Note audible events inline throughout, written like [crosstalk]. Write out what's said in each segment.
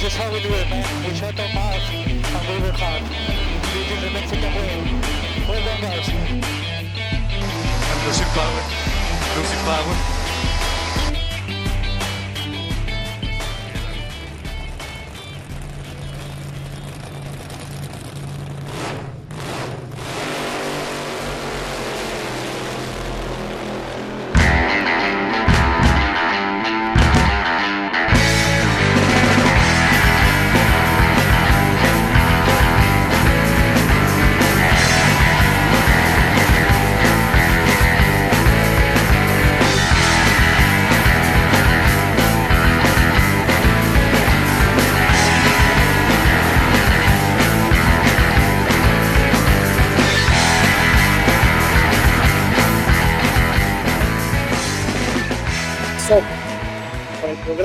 This is how we do it, man. We shut our mouth and we work hard. This is the Mexican way. Well done, guys. I'm losing power. Losing power.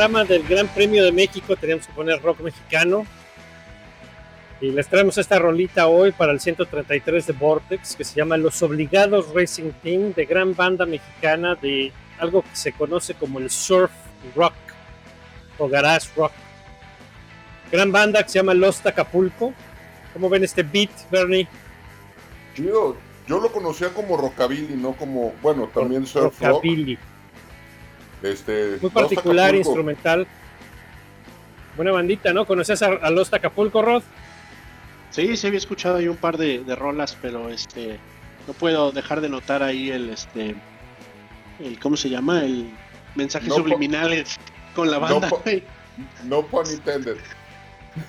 Programa del Gran Premio de México teníamos que poner rock mexicano. Y les traemos esta rolita hoy para el 133 de Vortex que se llama Los Obligados Racing Team, de gran banda mexicana de algo que se conoce como el surf rock o garage rock. Gran banda que se llama Los Acapulco. ¿Cómo ven este beat, Bernie? Yo, yo lo conocía como rockabilly, no como, bueno, también surf rockabilly. rock. Este, Muy particular, instrumental. Buena bandita, ¿no? ¿Conocías a, a, Los Acapulco, Rod? Sí, sí había escuchado ahí un par de, rolas, pero este no puedo dejar de notar ahí el este el ¿cómo se llama? el mensaje subliminal con la banda. No, pun intended.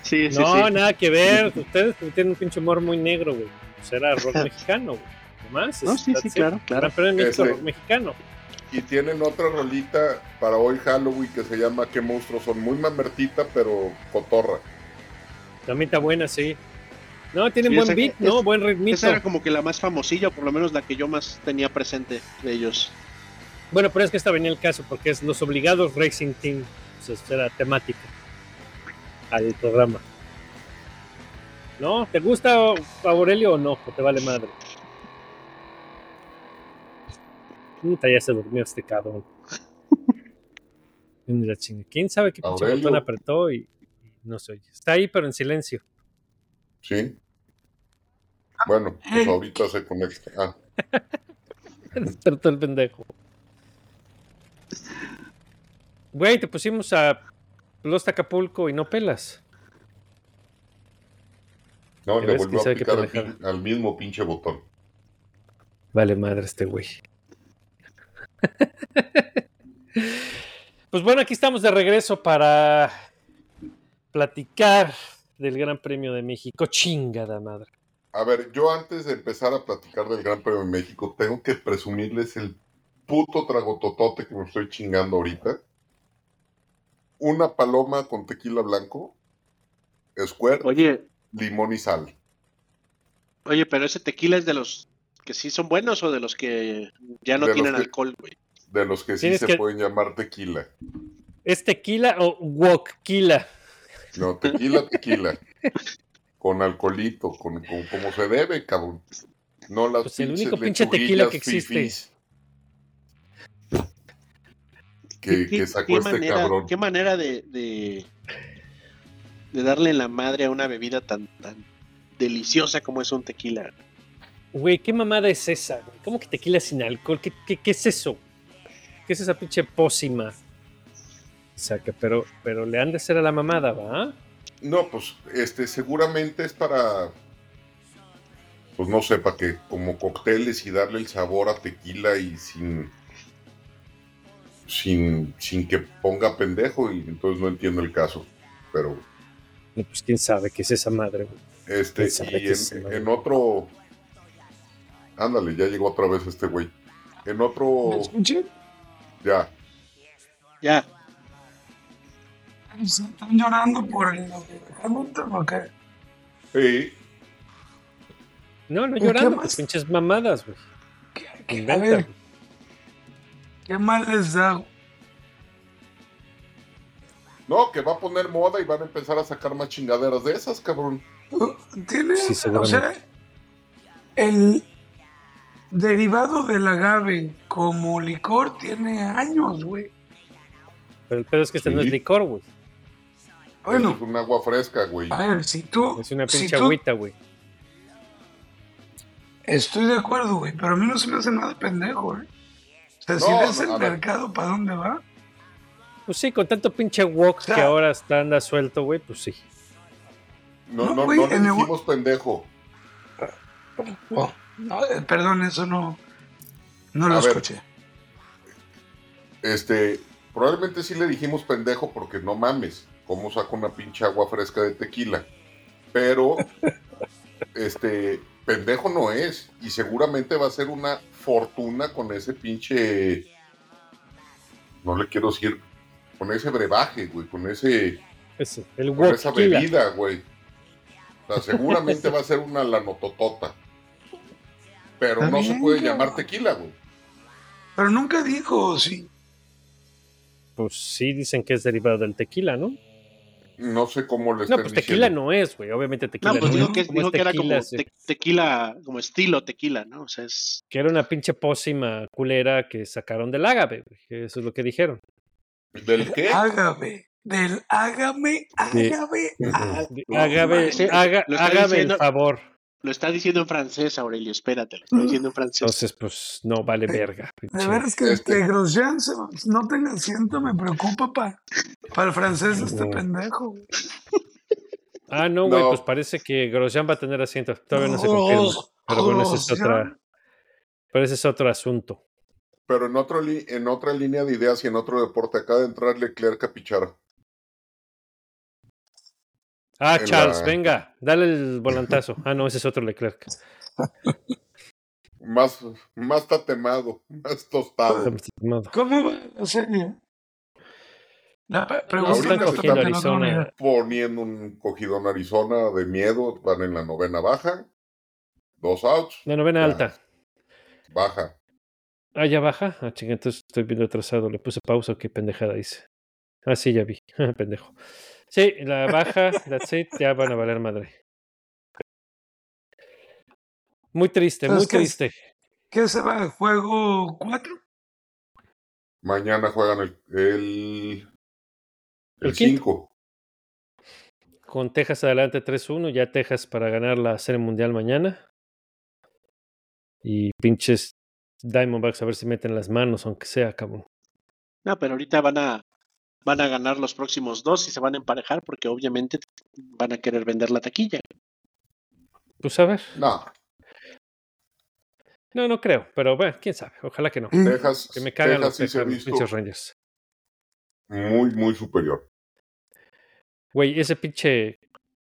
Sí, sí, no, nada que ver. Ustedes tienen un pinche humor muy negro, güey. Será rock [laughs] mexicano, güey. Nomás. No, sí, sí, claro, claro. Pero es rock mexicano y tienen otra rolita para hoy Halloween que se llama Qué monstruos son. Muy mamertita, pero cotorra. También está buena, sí. No, tienen buen beat, ¿no? buen ritmo. Esa era como que la más famosilla, por lo menos la que yo más tenía presente de ellos. Bueno, pero es que esta venía el caso, porque es Los Obligados Racing Team. Pues era temática al programa. ¿No? ¿Te gusta Aurelio o no? ¿O te vale madre? Puta, ya se durmió este cabrón. [laughs] ¿Quién sabe qué pinche botón apretó y, no se oye? Está ahí, pero en silencio. Sí. Bueno, pues ahorita se conecta. Ah. [laughs] Despertó el pendejo. Güey, te pusimos a Los Acapulco y no pelas. No, le volvió a picar al, al mismo pinche botón. Vale madre este güey. [laughs] pues bueno, aquí estamos de regreso para platicar del Gran Premio de México. Chingada madre. A ver, yo antes de empezar a platicar del Gran Premio de México, tengo que presumirles el puto tragototote que me estoy chingando ahorita. Una paloma con tequila blanco, square, oye, limón y sal. Oye, pero ese tequila es de los que sí son buenos o de los que ya no tienen alcohol, güey? De los que sí se pueden llamar tequila. ¿Es tequila o wokquila? No, tequila, tequila. con alcoholito, con, como se debe, cabrón. No las pues el único pinche tequila que existe. Que, sacó este cabrón. Qué manera de, de, de darle la madre a una bebida tan, tan deliciosa como es un tequila. Güey, ¿qué mamada es esa? ¿Cómo que tequila sin alcohol? ¿Qué, qué, es eso? ¿Qué es esa pinche pócima? O sea, que pero, pero le han de ser a la mamada, ¿va? No, pues, este, seguramente es para, pues no sé, para que como cócteles y darle el sabor a tequila y sin, sin, sin que ponga pendejo y entonces no entiendo el caso, pero... pues quién sabe qué es esa madre, güey. Este, y en otro Ándale, ya llegó otra vez este güey. En otro. ¿Me escuché? Ya. Ya. ¿Están llorando por el o qué? Sí. No, no llorando, pues pinches mamadas, güey. ¿Qué, a ver, ¿qué mal les da? No, que va a poner moda y van a empezar a sacar más chingaderas de esas, cabrón. Tiene, sí, o sea, el, derivado del agave como licor tiene años, güey. Pero el pedo es que este no es licor, güey. Bueno, Es un agua fresca, güey. a ver, si tú. Es una si pinche tú- agüita, güey. Estoy de acuerdo, güey, pero a mí no se me hace nada pendejo, güey. O sea, si ves no, el mercado para dónde va, Pues sí, con tanto pinche wok que ahora está anda suelto, güey, pues sí. No, No, no, güey, no le en el- dijimos pendejo. oh, no, eh, perdón, eso no, no lo A ver. escuché. Este, probablemente sí le dijimos pendejo porque no mames, cómo saca una pinche agua fresca de tequila. Pero, [laughs] este, pendejo no es. Y seguramente va a ser una fortuna con ese pinche, no le quiero decir, con ese brebaje, güey, con ese, Ese, el con esa tequila. bebida, güey. O sea, seguramente [laughs] va a ser una lanototota. Pero Está no se puede llamar tequila, güey. Pero nunca dijo, sí. Pues sí, dicen que es derivado del tequila, ¿no? No sé cómo le No, pues tequila diciendo. no es, güey. Obviamente tequila No, pues no dijo es. que, dijo es que era como tequila, sí. te- tequila, como estilo tequila, ¿no? O sea, es. Que era una pinche pócima culera que sacaron del ágave, güey. Eso es lo que dijeron. ¿Del qué? Hágame. Del haga- [laughs] lo está hágame diciendo- el favor. Lo está diciendo en francés, Aurelio, espérate, lo está diciendo en francés. Entonces, pues no vale verga. De pinche. veras que, Este- que Grosjean se- no tenga asiento me preocupa para para el francés de este No. pendejo. Ah, no, güey, No. pues parece que Grosjean va a tener asiento. Todavía no se confirma. Pero bueno, ese es otra. Pero ese es otro asunto. Pero en, otro en otra línea de ideas y en otro deporte, acaba de entrar Leclerc a pichar. Ah, En Charles, la- venga, dale el volantazo. Ah, no, ese es otro Leclerc. [laughs] Más, más tatemado, más tostado. ¿Cómo va la serie? La pe- pregunta Ahorita que se está está poniendo Arizona. Poniendo un cogidón Arizona de miedo, van en la novena baja. Dos outs, La novena alta. baja. Ah, ya baja. Ah, chinga, entonces estoy viendo atrasado. Le puse pausa. Qué pendejada hice. Ah, sí, ya vi. [laughs] Pendejo. Sí, la baja, that's it, ya van a valer madre. Muy triste, muy triste. ¿Qué se va? ¿Juego 4? Mañana juegan el, el, El el quinto. 5. Con Texas adelante 3-1, ya Texas para ganar la Serie Mundial mañana. Y pinches Diamondbacks a ver si meten las manos, aunque sea, cabrón. No, pero ahorita van a van a ganar los próximos dos y se van a emparejar porque obviamente van a querer vender la taquilla. Pues a ver. No, No, no creo, pero bueno, quién sabe. Ojalá que no. Texas, Que me cagan los, Texas sí Texas, los Rangers. muy, muy superior. Güey, ese pinche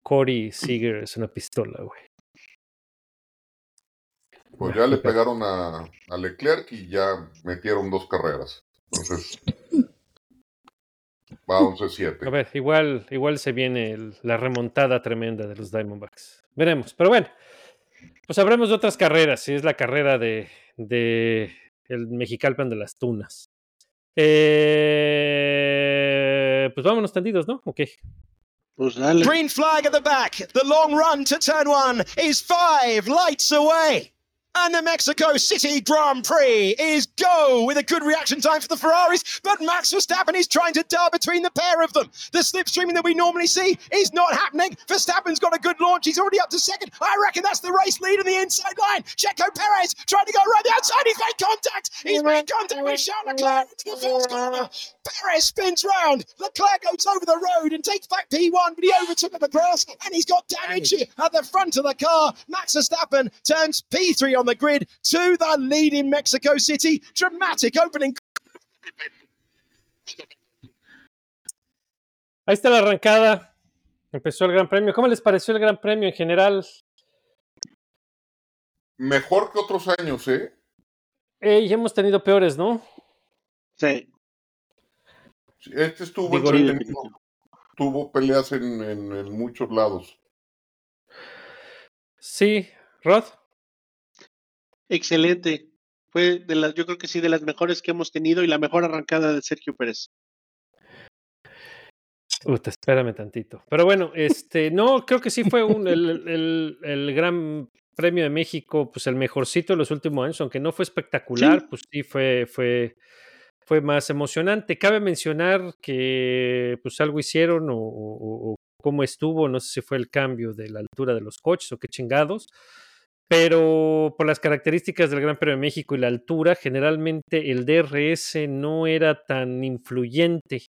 Corey Seager es una pistola, güey. Pues ya le pegaron a, a Leclerc y ya metieron dos carreras. Entonces, va A 11-7. ver, igual, igual se viene el- la remontada tremenda de los Diamondbacks. Veremos, pero bueno, pues habremos de otras carreras, si es la carrera de, de el Mexicalpan de las Tunas. Eh, pues vámonos tendidos, ¿no? Ok. Pues dale. Green flag at the back. The long run to turn one is five lights away. And the Mexico City Grand Prix is go with a good reaction time for the Ferraris. But Max Verstappen is trying to dart between the pair of them. The slipstreaming that we normally see is not happening. Verstappen's got a good launch. He's already up to second. I reckon that's the race lead in the inside line. Checo Perez trying to go around the outside. He's made contact. He's made contact with Charles Leclerc into the first corner. Perez spins round. Leclerc goes over the road and takes back P1, but he overtook at the grass and he's got damage at the front of the car. Max Verstappen turns P3 on the grid to the lead in Mexico City. Dramatic opening Ahí está la arrancada. Empezó el Gran Premio. ¿Cómo les pareció el Gran Premio en general? Mejor que otros años, ¿eh? Eh, ya hemos tenido peores, ¿no? Sí. Este estuvo Digo, entretenido. Tuvo peleas en, en- en muchos lados. Sí, Rod. Excelente. Fue de las, yo creo que sí, de las mejores que hemos tenido y la mejor arrancada de Sergio Pérez. Espérame tantito. Pero bueno, este, no, creo que sí fue un, el, el- el Gran Premio de México, pues el mejorcito de los últimos años, aunque no fue espectacular, Sí. pues sí fue, fue, fue más emocionante. Cabe mencionar que pues algo hicieron o, o- o cómo estuvo, no sé si fue el cambio de la altura de los coches o qué chingados, pero por las características del Gran Premio de México y la altura, generalmente el DRS no era tan influyente,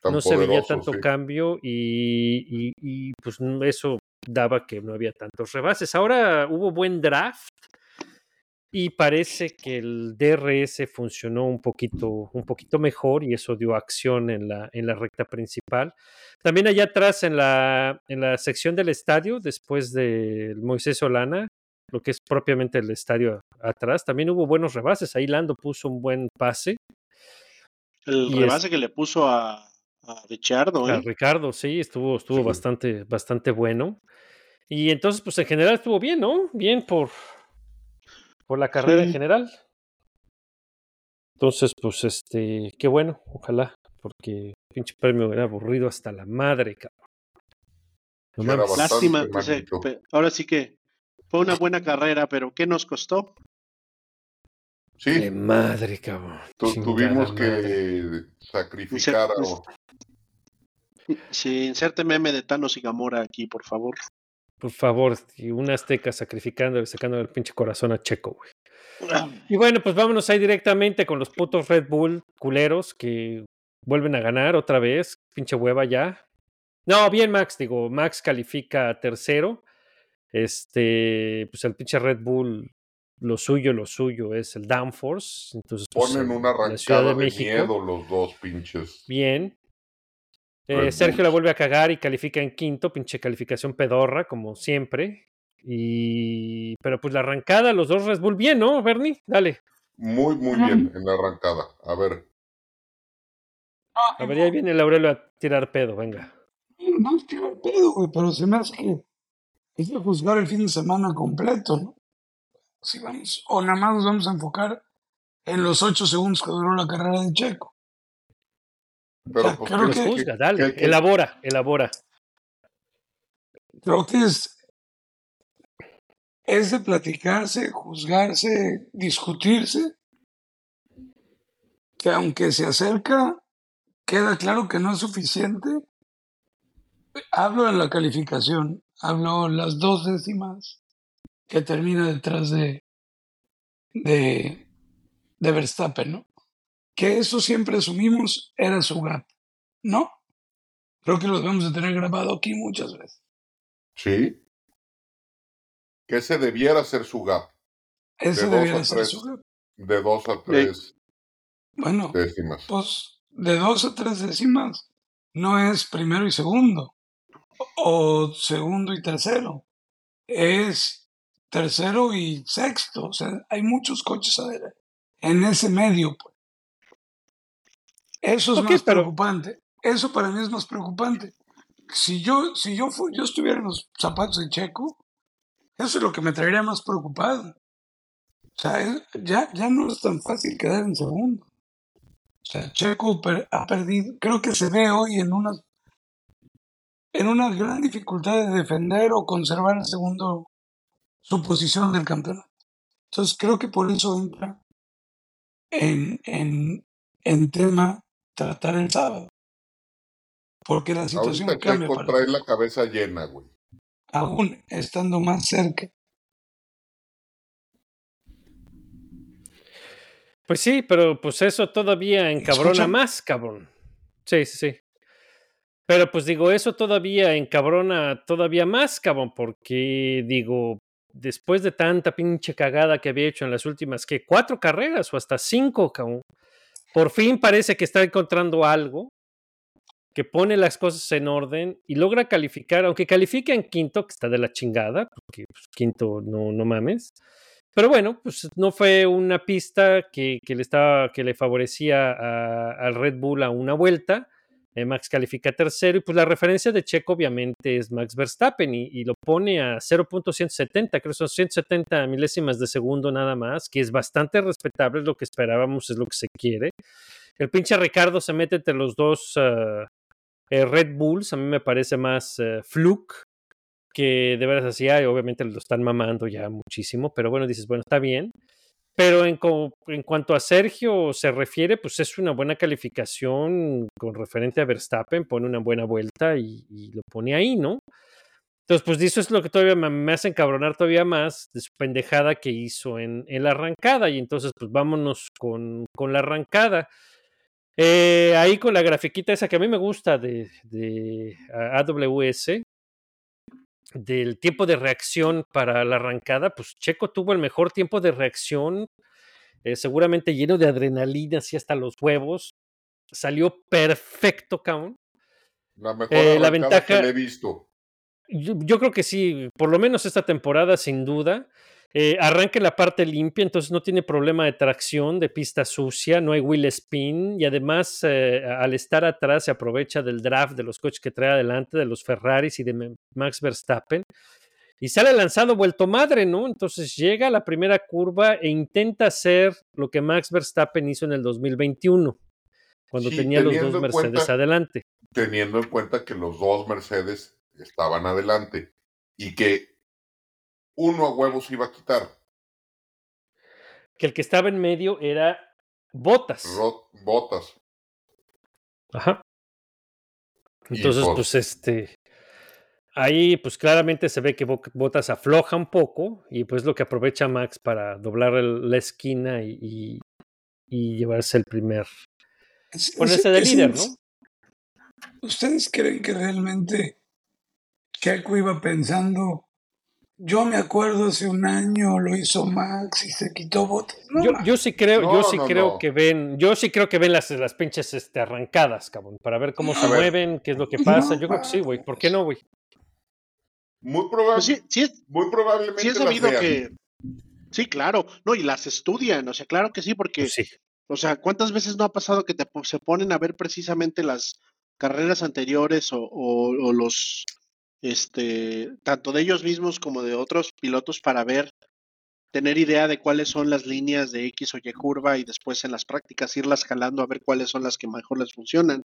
Tan no se veía tanto sí. cambio y, y- y, pues eso daba que no había tantos rebases. Ahora hubo buen draft y parece que el DRS funcionó un poquito, un poquito mejor y eso dio acción en la, en la recta principal. También allá atrás en la, en la sección del estadio, después del Moisés Solana, lo que es propiamente el estadio atrás, también hubo buenos rebases. Ahí Lando puso un buen pase. El Y es- rebase que le puso a, a Ricciardo, A ¿eh? Ricardo, sí, estuvo, estuvo Sí. bastante, bastante bueno. Y entonces, pues en general estuvo bien, ¿no? Bien por, por la carrera en general. Entonces, pues, este, qué bueno, ojalá, porque pinche premio era aburrido hasta la madre, cabrón. No mames. Lástima. pues, eh, ahora sí que fue una buena carrera, pero ¿qué nos costó? Sí, De madre, cabrón. tu- chingada tuvimos madre. que sacrificar Inser- a... Sí, inserte meme de Thanos y Gamora aquí, por favor. Por favor, y un azteca sacrificando, sacando el pinche corazón a Checo, güey. [clears throat] Y bueno, pues vámonos ahí directamente con los putos Red Bull culeros que vuelven a ganar otra vez. Pinche hueva ya. No, bien, Max, digo, Max califica a tercero. Este, pues el pinche Red Bull, lo suyo, lo suyo es el downforce. Entonces, pues, Ponen en una la Ciudad arrancada de, México, miedo los dos pinches. Bien. Eh, Sergio la vuelve a cagar y califica en quinto, pinche calificación pedorra, como siempre. Y. Pero pues la arrancada, los dos Red Bull, bien, ¿no, Bernie? Dale. Muy, muy bien en la arrancada. A ver, A ver, ahí viene el Aurelio a tirar pedo, venga. No es tirar pedo, güey, pero se me hace que hay que juzgar el fin de semana completo, ¿no? Si vamos, o nada más nos vamos a enfocar en los ocho segundos que duró la carrera de Checo. pero pues creo Los que- juzga, dale. que- Elabora, elabora. Creo que es, es de platicarse, juzgarse, discutirse, que aunque se acerca, queda claro que no es suficiente. Hablo en la calificación, hablo en las dos décimas que termina detrás de, de, de Verstappen, ¿no? Que eso siempre asumimos era su gap, ¿no? Creo que lo debemos de tener grabado aquí muchas veces. sí. Que ese debiera ser su gap. Ese dos debiera a ser tres. su gap. De dos a tres Bueno, décimas. pues de dos a tres décimas no es primero y segundo, o segundo y tercero, es tercero y sexto. O sea, hay muchos coches en ese medio. pues. Eso es más pero- preocupante. Eso para mí es más preocupante. Si yo, si yo, yo estuviera en los zapatos de Checo, eso es lo que me traería más preocupado. O sea, es- ya, ya no es tan fácil quedar en segundo. O sea, Checo per- ha perdido, creo que se ve hoy en una, en una gran dificultad de defender o conservar el segundo, su posición del campeonato. Entonces creo que por eso entra en, en, en tema tratar el sábado. Porque la situación Ahorita cambia Checo para trae la cabeza llena, güey. aún estando más cerca. Pues sí, pero pues eso todavía encabrona ¿Escuchan? más, cabrón. Sí, sí, sí. Pero pues digo, eso todavía encabrona todavía más, cabrón, porque digo, después de tanta pinche cagada que había hecho en las últimas, que cuatro carreras o hasta cinco, cabrón, por fin parece que está encontrando algo que pone las cosas en orden y logra calificar, aunque califica en quinto, que está de la chingada, porque pues, quinto no, no mames. Pero bueno, pues no fue una pista que, le, estaba, que le favorecía al Red Bull a una vuelta. Eh, Max califica tercero y pues la referencia de Checo obviamente es Max Verstappen y, lo pone a 0.170, creo que son 170 milésimas de segundo nada más, que es bastante respetable, es lo que esperábamos, es lo que se quiere. El pinche Ricardo se mete entre los dos ah, eh, Red Bulls, a mí me parece más eh, fluke que de veras así obviamente lo están mamando ya muchísimo, pero bueno, dices, bueno, está bien. Pero en, cuanto a Sergio se refiere, pues es una buena calificación con referente a Verstappen, pone una buena vuelta y, lo pone ahí, ¿no? Entonces, pues eso es lo que todavía me, hace encabronar todavía más de su pendejada que hizo en, en la arrancada. Y entonces, pues vámonos con, la arrancada. Eh, ahí con la grafiquita esa que a mí me gusta de, AWS, del tiempo de reacción para la arrancada, pues Checo tuvo el mejor tiempo de reacción, eh, seguramente lleno de adrenalina, así hasta los huevos. Salió perfecto, cabrón. La mejor Eh, la ventaja- que le he visto. Yo, yo creo que sí, por lo menos esta temporada, sin duda. Eh, arranca en la parte limpia, entonces no tiene problema de tracción, de pista sucia, no hay wheel spin y además eh, al estar atrás se aprovecha del draft de los coches que trae adelante, de los Ferraris y de Max Verstappen y sale lanzado vuelto madre, ¿no? Entonces llega a la primera curva e intenta hacer lo que Max Verstappen hizo en el 2021, cuando Sí, tenía los dos Mercedes cuenta- adelante. teniendo en cuenta que los dos Mercedes estaban adelante y que uno a huevos iba a quitar. Que el que estaba en medio era Botas. Ro- Botas. Ajá. Y, Entonces, pues- pues este. Ahí, pues claramente se ve que Bo- Botas afloja un poco y pues lo que aprovecha Max para doblar el- la esquina y, y- y llevarse el primer. Es- Ponerse es- de es líder, ¿no? ¿Ustedes creen que realmente Checo iba pensando? Yo me acuerdo hace un año lo hizo Max y se quitó botas. No, Yo, sí creo, yo sí no, creo no. que ven, yo sí creo que ven las, las pinches este, arrancadas, cabrón, para ver cómo se ver. mueven, qué es lo que pasa. No, Yo creo que sí, güey. ¿Por qué no, güey? Muy, probable, Pues sí, sí es, muy probablemente sí es sabido que. Sí, claro. No, y las estudian, o sea, claro que sí, porque, Pues sí. o sea, ¿cuántas veces no ha pasado que te, se ponen a ver precisamente las carreras anteriores o, o- o los, este, tanto de ellos mismos como de otros pilotos para ver, tener idea de cuáles son las líneas de X o Y curva y después en las prácticas irlas jalando a ver cuáles son las que mejor les funcionan.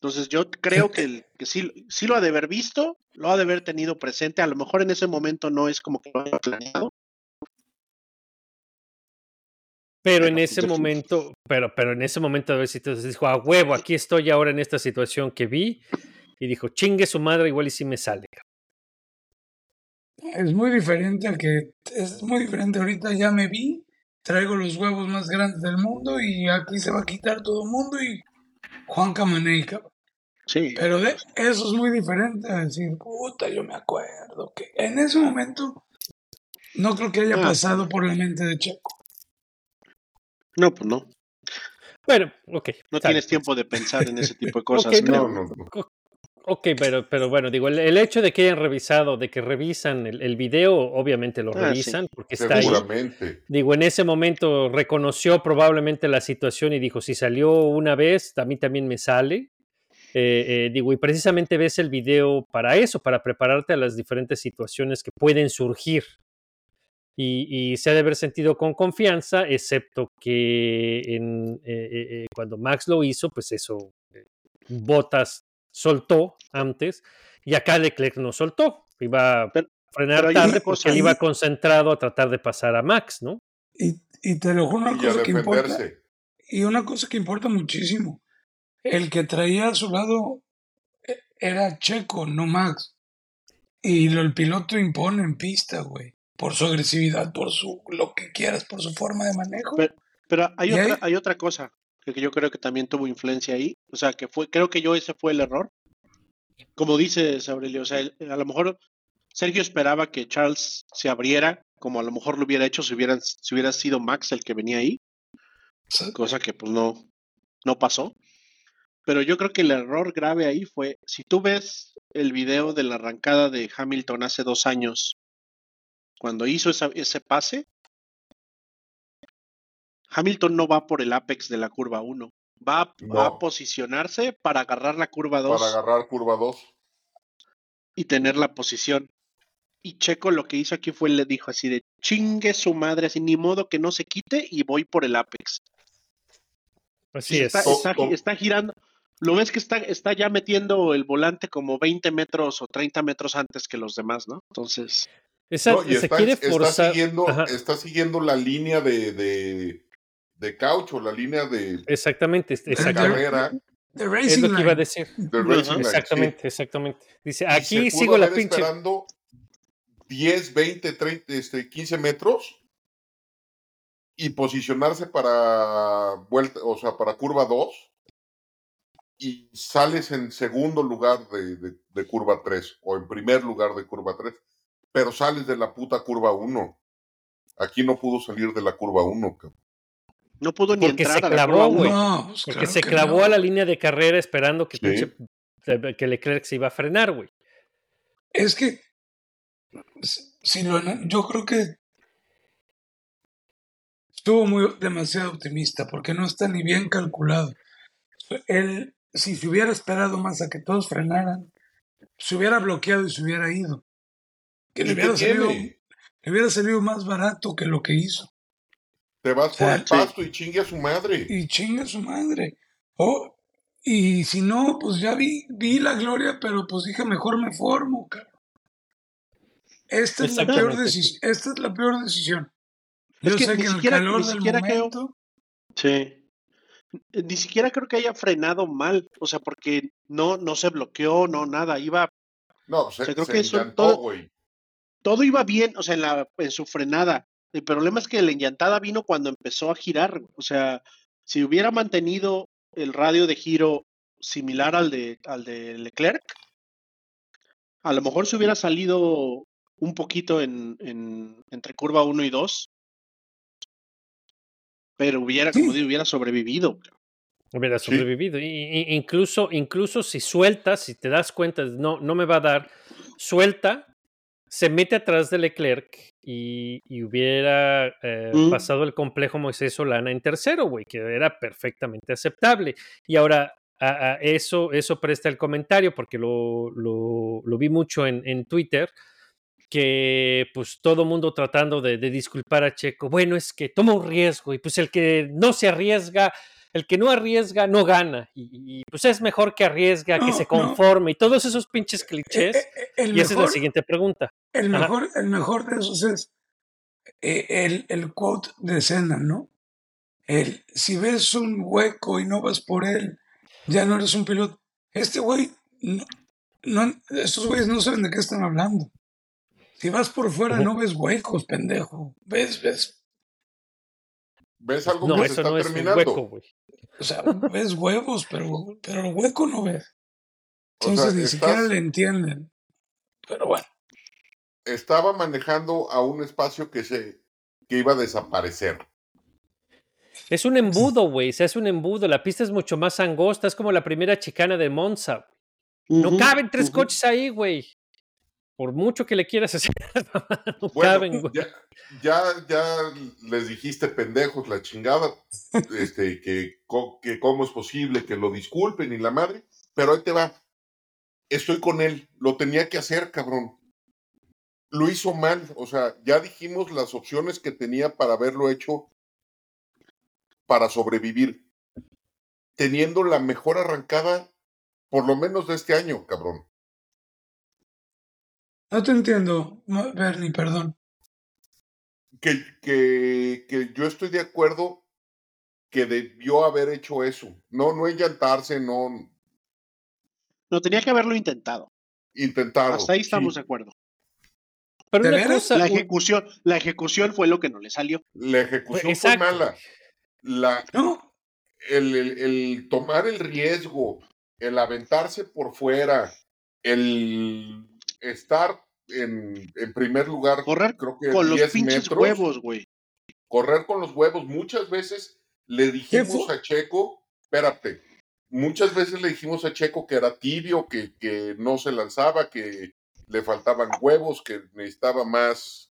Entonces yo creo que, el- que sí, sí lo ha de haber visto, lo ha de haber tenido presente, a lo mejor en ese momento no es como que lo haya planeado, Pero en ese momento, pero, pero en ese momento a ver si te dijo, a huevo, aquí estoy ahora en esta situación que vi. Y dijo, chingue su madre, igual y si me sale. cabrón". es muy diferente a que es muy diferente ahorita ya me vi, traigo los huevos más grandes del mundo y aquí se va a quitar todo el mundo y Juan Camaney, cabrón. Sí, Pero de, eso es muy diferente a decir, puta, yo me acuerdo que en ese momento no creo que haya Ah. pasado por la mente de Checo. no, pues no, Bueno, ok. no sale. tienes tiempo de pensar en ese tipo de [laughs] cosas. No, no, no. Ok, pero, pero bueno, digo, el, el hecho de que hayan revisado, de que revisan el, el video, obviamente lo Ah, sí. revisan, porque está ahí. Seguramente. Digo, en ese momento reconoció probablemente la situación y dijo, si salió una vez, a mí también me sale. Eh, eh, digo, y precisamente ves el video para eso, para prepararte a las diferentes situaciones que pueden surgir. Y, y se ha de haber sentido con confianza, excepto que en, eh, eh, eh, cuando Max lo hizo, pues eso, eh, Botas soltó antes y acá Leclerc no soltó. Iba a Pero- frenar pero tarde porque él iba concentrado a tratar de pasar a Max, ¿no? Y, y te lo juro una Y cosa que importa. Y una cosa que importa muchísimo. El que traía a su lado eh, era Checo, no Max. Y lo, el piloto impone en pista, güey. Por su agresividad, por su lo que quieras, por su forma de manejo. Pero- Pero hay otra, hay otra cosa que yo creo que también tuvo influencia ahí. O sea, que fue, creo que yo ese fue el error. Como dices, Aurelio, o sea, el- a lo mejor Sergio esperaba que Charles se abriera, como a lo mejor lo hubiera hecho si hubiera, si hubiera sido Max el que venía ahí, cosa que pues no, no pasó. Pero yo creo que el error grave ahí fue, si tú ves el video de la arrancada de Hamilton hace dos años, cuando hizo esa- ese pase, Hamilton no va por el apex de la curva 1, va, a- va a No. posicionarse para agarrar la curva 2 Para agarrar curva 2. y tener la posición. Y Checo lo que hizo aquí fue le dijo así de chingue su madre, así ni modo que no se quite y voy por el apex. Así es. está, Oh, está- oh. está girando. Lo ves que está, está ya metiendo el volante como 20 metros o 30 metros antes que los demás, ¿no? Entonces, Esa, No, y se está, quiere está forzar. siguiendo, Ajá. está siguiendo la línea de, de, de caucho, la línea de, Exactamente, de exactamente. carrera The Es Racing lo que iba a decir. de Racing Line, sí. Exactamente, exactamente. Dice, aquí se pudo sigo la pinche. esperando 10, 20, 30, este, 15 metros y posicionarse para vuelta, o sea, para curva 2 y sales en segundo lugar de, de- de curva 3 o en primer lugar de curva 3, pero sales de la puta curva 1. Aquí no pudo salir de la curva 1. cabrón. No pudo ni Porque entrar se a la clavó, güey. No, pues Porque claro se que clavó no. a la línea de carrera esperando que, Sí. pinche- que Leclerc se iba a frenar, güey. Es que, si lo yo creo que estuvo muy demasiado optimista porque no está ni bien calculado. Él, si se hubiera esperado más a que todos frenaran, se hubiera bloqueado y se hubiera ido. Que le hubiera salido más barato que lo que hizo. Te vas por el pasto y chingue a su madre. Y chinga su madre. Oh, y si no, pues ya vi, vi la gloria, pero pues dije, mejor me formo, cabrón. Esta es la peor decisión. Esta es la peor decisión. Es Yo que sé ni que en el siquiera- calor ni del siquiera creo- momento, Sí. Ni siquiera creo que haya frenado mal, o sea, porque no, no se bloqueó, no nada, iba, No, se, O sea, creo se que eso encantó, todo- güey. todo iba bien, o sea, en la, en su frenada. El problema es que la enllantada vino cuando empezó a girar, o sea, si hubiera mantenido el radio de giro similar al de, al de Leclerc, a lo mejor se hubiera salido un poquito en, en- entre curva 1 y 2, pero hubiera, como Sí. digo, hubiera sobrevivido. Hubiera Sí. sobrevivido. Y, y- incluso, incluso si sueltas, si te das cuenta, no, no me va a dar, suelta, se mete atrás de Leclerc y, y hubiera eh, Mm. pasado el complejo Moisés Solana en tercero, güey, que era perfectamente aceptable. Y ahora a- a eso, eso presta el comentario, porque lo, lo- lo vi mucho en, en Twitter, que pues todo mundo tratando de, de disculpar a Checo. Bueno, es que toma un riesgo y pues el que no se arriesga, el que no arriesga no gana. Y, y, pues es mejor que arriesga, que se no. conforme y todos esos pinches eh, clichés. eh, eh, el Y esa es la siguiente pregunta. el Ajá. mejor, el mejor de esos es eh, el, el quote de Cena, ¿no? El, si ves un hueco y no vas por él, ya no eres un piloto. Este güey, no, no- estos güeyes no saben de qué están hablando. Si vas por fuera, no ves huecos, pendejo. Ves, ves, ¿Ves algo No, que se está no es un terminando? hueco, güey. O sea, ves huevos, pero, pero el hueco no ves. O Entonces sea, ni estás- siquiera le entienden. Pero bueno, Estaba manejando a un espacio que se que iba a desaparecer. Es un embudo, [laughs] güey. Se hace un embudo. La pista es mucho más angosta. Es como la primera chicana de Monza. No caben tres coches ahí, güey. Por mucho que le quieras [laughs] hacer, no Bueno, caben, ya, ya, ya les dijiste pendejos la chingada, este, que, que cómo es posible que lo disculpen y la madre, pero ahí te va. Estoy con él, lo tenía que hacer, cabrón. Lo hizo mal, o sea, ya dijimos las opciones que tenía para haberlo hecho para sobrevivir, teniendo la mejor arrancada, por lo menos de este año, cabrón. No te entiendo, Bernie, perdón. que, que, que yo estoy de acuerdo que debió haber hecho eso. No, no enllantarse, no No, tenía que haberlo intentado. intentarlo. Hasta ahí estamos Sí, de acuerdo. Pero La un- ejecución, la ejecución fue lo que no le salió. la ejecución fue mala. La, No, el, el- el tomar el riesgo, el aventarse por fuera, el estar en, en primer lugar, Correr creo que Con los 10 pinches metros, huevos, güey. correr con los huevos. Muchas veces le dijimos a Checo, espérate, muchas veces le dijimos a Checo que era tibio, que, que no se lanzaba, que le faltaban huevos, que necesitaba más,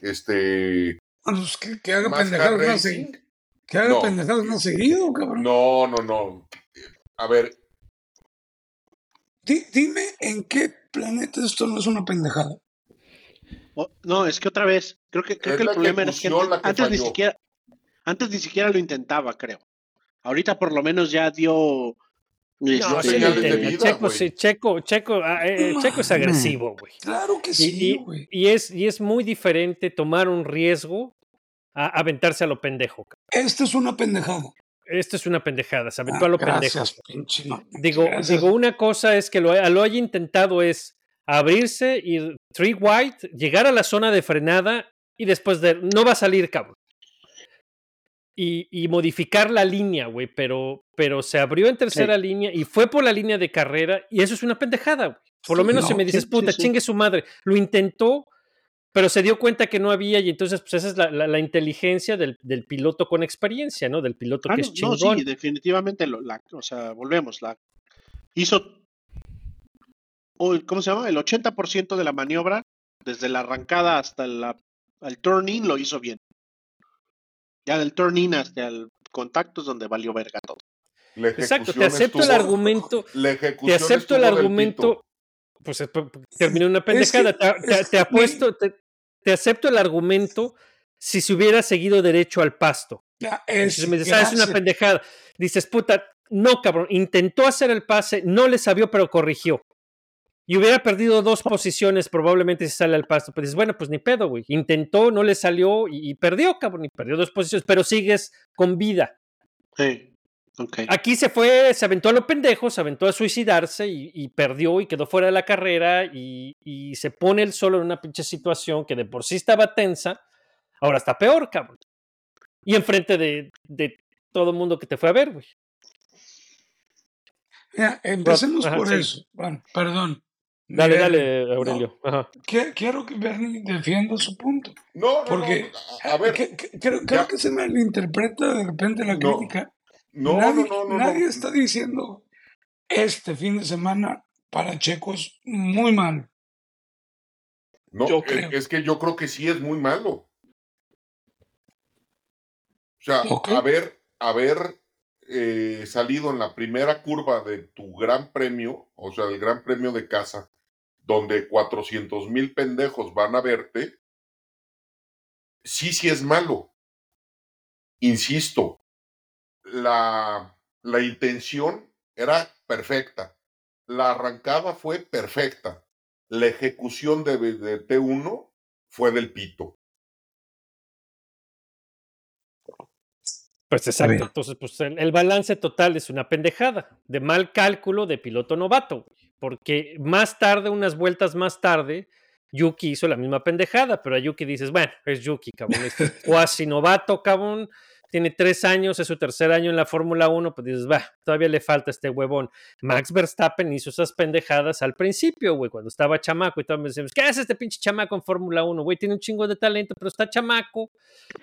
este, pues que, que haga más pendejadas más. Que haga No. pendejadas más seguido, cabrón. No, no, no. A ver, Di- dime en qué planeta esto no es una pendejada. Oh, no, es que otra vez, creo que, creo Es que el problema era que antes, la que antes ni siquiera, antes ni siquiera lo intentaba, creo. Ahorita por lo menos ya dio Este, No, No, sí señales lo de intenta. vida, Checo, sí, Checo, Checo, ah, eh, No Checo es agresivo, güey. Claro que sí, y- güey. y es, y es muy diferente tomar un riesgo a aventarse a lo pendejo. Esto es una pendejada. Esto es una pendejada, se aventó Ah, a lo pendejo. gracias, Digo, gracias. digo, una cosa es que lo, lo haya intentado es abrirse y three white, llegar a la zona de frenada y después de no va a salir, cabrón. Y, y modificar la línea, güey, pero, pero se abrió en tercera línea y fue por la línea de carrera y eso es una pendejada, güey. Por lo menos no, si me dices, puta, sí, sí. chingue su madre. Lo intentó, pero se dio cuenta que no había y entonces pues esa es la, la- la inteligencia del, del piloto con experiencia, ¿no? Del piloto Ah, que no, es no, chingón. sí, definitivamente, lo, la, o sea, volvemos, la hizo, ¿cómo se llama? El 80% de la maniobra, desde la arrancada hasta la, el turn-in, lo hizo bien. Ya del turn-in hasta el contacto es donde valió verga todo. Exacto, te acepto el argumento, La te acepto el argumento, pues eh, p- p- terminó una pendejada. que- te, te- es te apuesto, te, te acepto el argumento si se hubiera seguido derecho al pasto. Entonces es, me dices, "Ah, es una pendejada. Dices, puta, no, cabrón, intentó hacer el pase, no le sabió, pero corrigió. Y hubiera perdido dos posiciones probablemente si sale al pasto. Pero dices, bueno, pues ni pedo, güey. Intentó, no le salió y, y perdió, cabrón, y perdió dos posiciones, pero sigues con vida. Sí, Aquí se fue, se aventó a lo pendejo, se aventó a suicidarse y, y perdió y quedó fuera de la carrera y, y se pone él solo en una pinche situación que de por sí estaba tensa, ahora está peor, cabrón. Y enfrente de, de todo el mundo que te fue a ver, güey. Ya, empecemos Ajá, por sí. eso. Bueno, perdón. Dale, dale, Aurelio. Ajá. que- Quiero que Bernie defienda su punto. No, no, Porque, no. A, ver, que- que- creo, creo que se malinterpreta de repente la No. crítica. No, nadie, no, no, no, nadie está diciendo este fin de semana para Checo es muy mal. No, Yo es- creo. es que yo creo que sí es muy malo. O sea, haber, haber eh, salido en la primera curva de tu gran premio, o sea, el gran premio de casa, donde 400 mil pendejos van a verte, sí, sí es malo. Insisto, la, la intención era perfecta. La arrancada fue perfecta. La ejecución de, de T1 fue del pito. Pues exacto. Entonces, pues el, el balance total es una pendejada, de mal cálculo de piloto novato. Porque más tarde, unas vueltas más tarde, Yuki hizo la misma pendejada, pero a Yuki dices, bueno, es Yuki, cabrón, es [laughs] cuasi novato, cabrón, tiene tres años, es su tercer año en la Fórmula 1, pues dices, va, todavía le falta este huevón. Max Verstappen hizo esas pendejadas al principio, güey, cuando estaba chamaco y todos me decíamos, ¿qué hace este pinche chamaco en Fórmula 1? Güey, tiene un chingo de talento, pero está chamaco,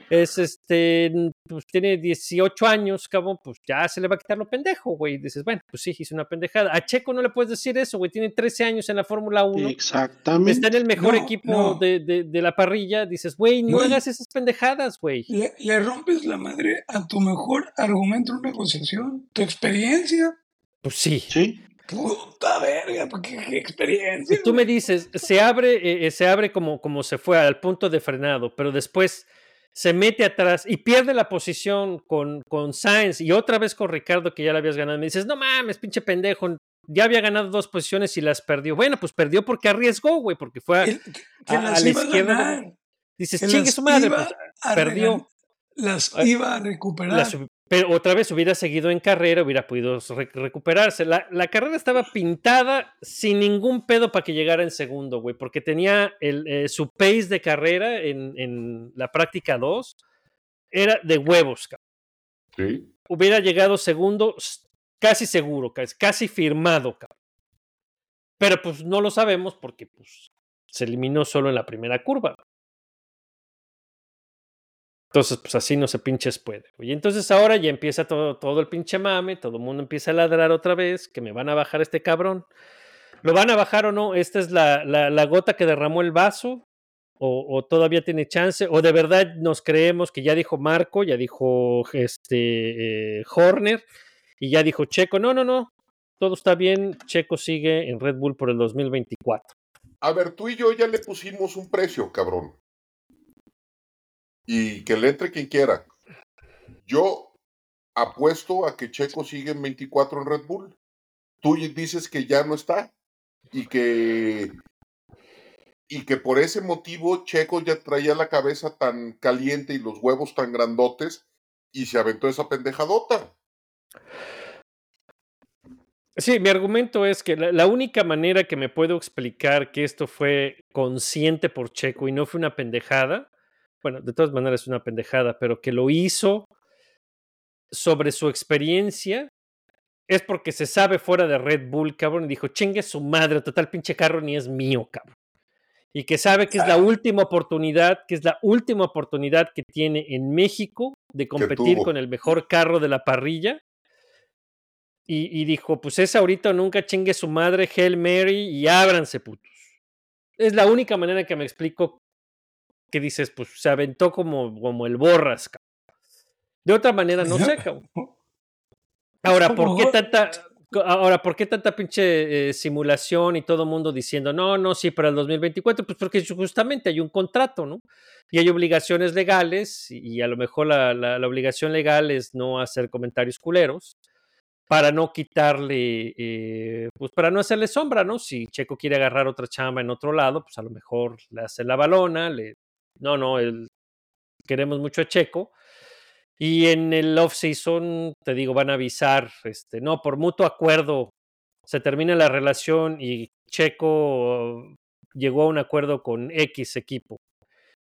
es este, pues tiene 18 años, cabrón, pues ya se le va a quitar lo pendejo, güey. Dices, bueno, pues sí, hizo una pendejada. A Checo no le puedes decir eso, güey, tiene 13 años en la Fórmula 1. Exactamente. Está en el mejor No, equipo no. De, de- de la parrilla. Dices, güey, no hagas esas pendejadas, güey. Le, le rompes la madre a tu mejor argumento en negociación, tu experiencia. Pues sí. Sí, Puta verga, ¿por ¿qué, qué experiencia? Tú me dices, se abre, eh, eh, se abre como, como se fue al punto de frenado, pero después se mete atrás y pierde la posición con, con Sainz y otra vez con Ricardo que ya la habías ganado. Me dices, no mames, pinche pendejo, ya había ganado dos posiciones y las perdió. Bueno, pues perdió porque arriesgó, güey, porque fue a, Que, que a- a las la iba a izquierda dices, chingue su madre, pues, perdió. Las Ay, iba a recuperar. las pero otra vez hubiera seguido en carrera, hubiera podido re- recuperarse. La, la carrera estaba pintada sin ningún pedo para que llegara en segundo, güey, porque tenía el, eh, su pace de carrera en, en la práctica 2, era de huevos, cabrón. ¿sí? Hubiera llegado segundo casi seguro, casi, casi firmado, cabrón. Pero pues no lo sabemos porque pues se eliminó solo en la primera curva. Entonces, pues así no se pinches puede. Y entonces ahora ya empieza todo, todo el pinche mame, todo el mundo empieza a ladrar otra vez, que me van a bajar este cabrón. ¿Lo van a bajar o no? ¿Esta es la, la, gota que derramó el vaso? O, ¿O todavía tiene chance? ¿O de verdad nos creemos que ya dijo Marco, ya dijo este eh, Horner y ya dijo Checo? No, no, no. Todo está bien. Checo sigue en Red Bull por el 2024. A ver, tú y yo ya le pusimos un precio, cabrón. Y que le entre quien quiera. Yo apuesto a que Checo sigue en 24 en Red Bull. tú dices que ya no está y que y que por ese motivo Checo ya traía la cabeza tan caliente y los huevos tan grandotes y se aventó esa pendejadota. Sí, mi argumento es que la, la, única manera que me puedo explicar que esto fue consciente por Checo y no fue una pendejada, bueno, de todas maneras es una pendejada, pero que lo hizo sobre su experiencia es porque se sabe fuera de Red Bull, cabrón, y dijo, chingue su madre, total pinche carro ni es mío, cabrón. Y que sabe que es la [laughs] última oportunidad, que es la última oportunidad que tiene en México de competir con el mejor carro de la parrilla. Y, y, dijo, pues es ahorita o nunca chingue su madre, Hail Mary y ábranse, putos. Es la única manera que me explico que dices, pues se aventó como, como el borras. De otra manera, no sé, cabrón. [laughs] Ahora, ¿por qué tanta, ahora, ¿por qué tanta pinche eh, simulación y todo el mundo diciendo, no, no, sí, para el 2024? Pues porque justamente hay un contrato, ¿no? Y hay obligaciones legales y a lo mejor la, la, la obligación legal es no hacer comentarios culeros para no quitarle, eh, pues para no hacerle sombra, ¿no? Si Checo quiere agarrar otra chamba en otro lado, pues a lo mejor le hace la balona, le, no, no, el, queremos mucho a Checo. Y en el off-season, te digo, van a avisar, este, no, por mutuo acuerdo se termina la relación y Checo llegó a un acuerdo con X equipo.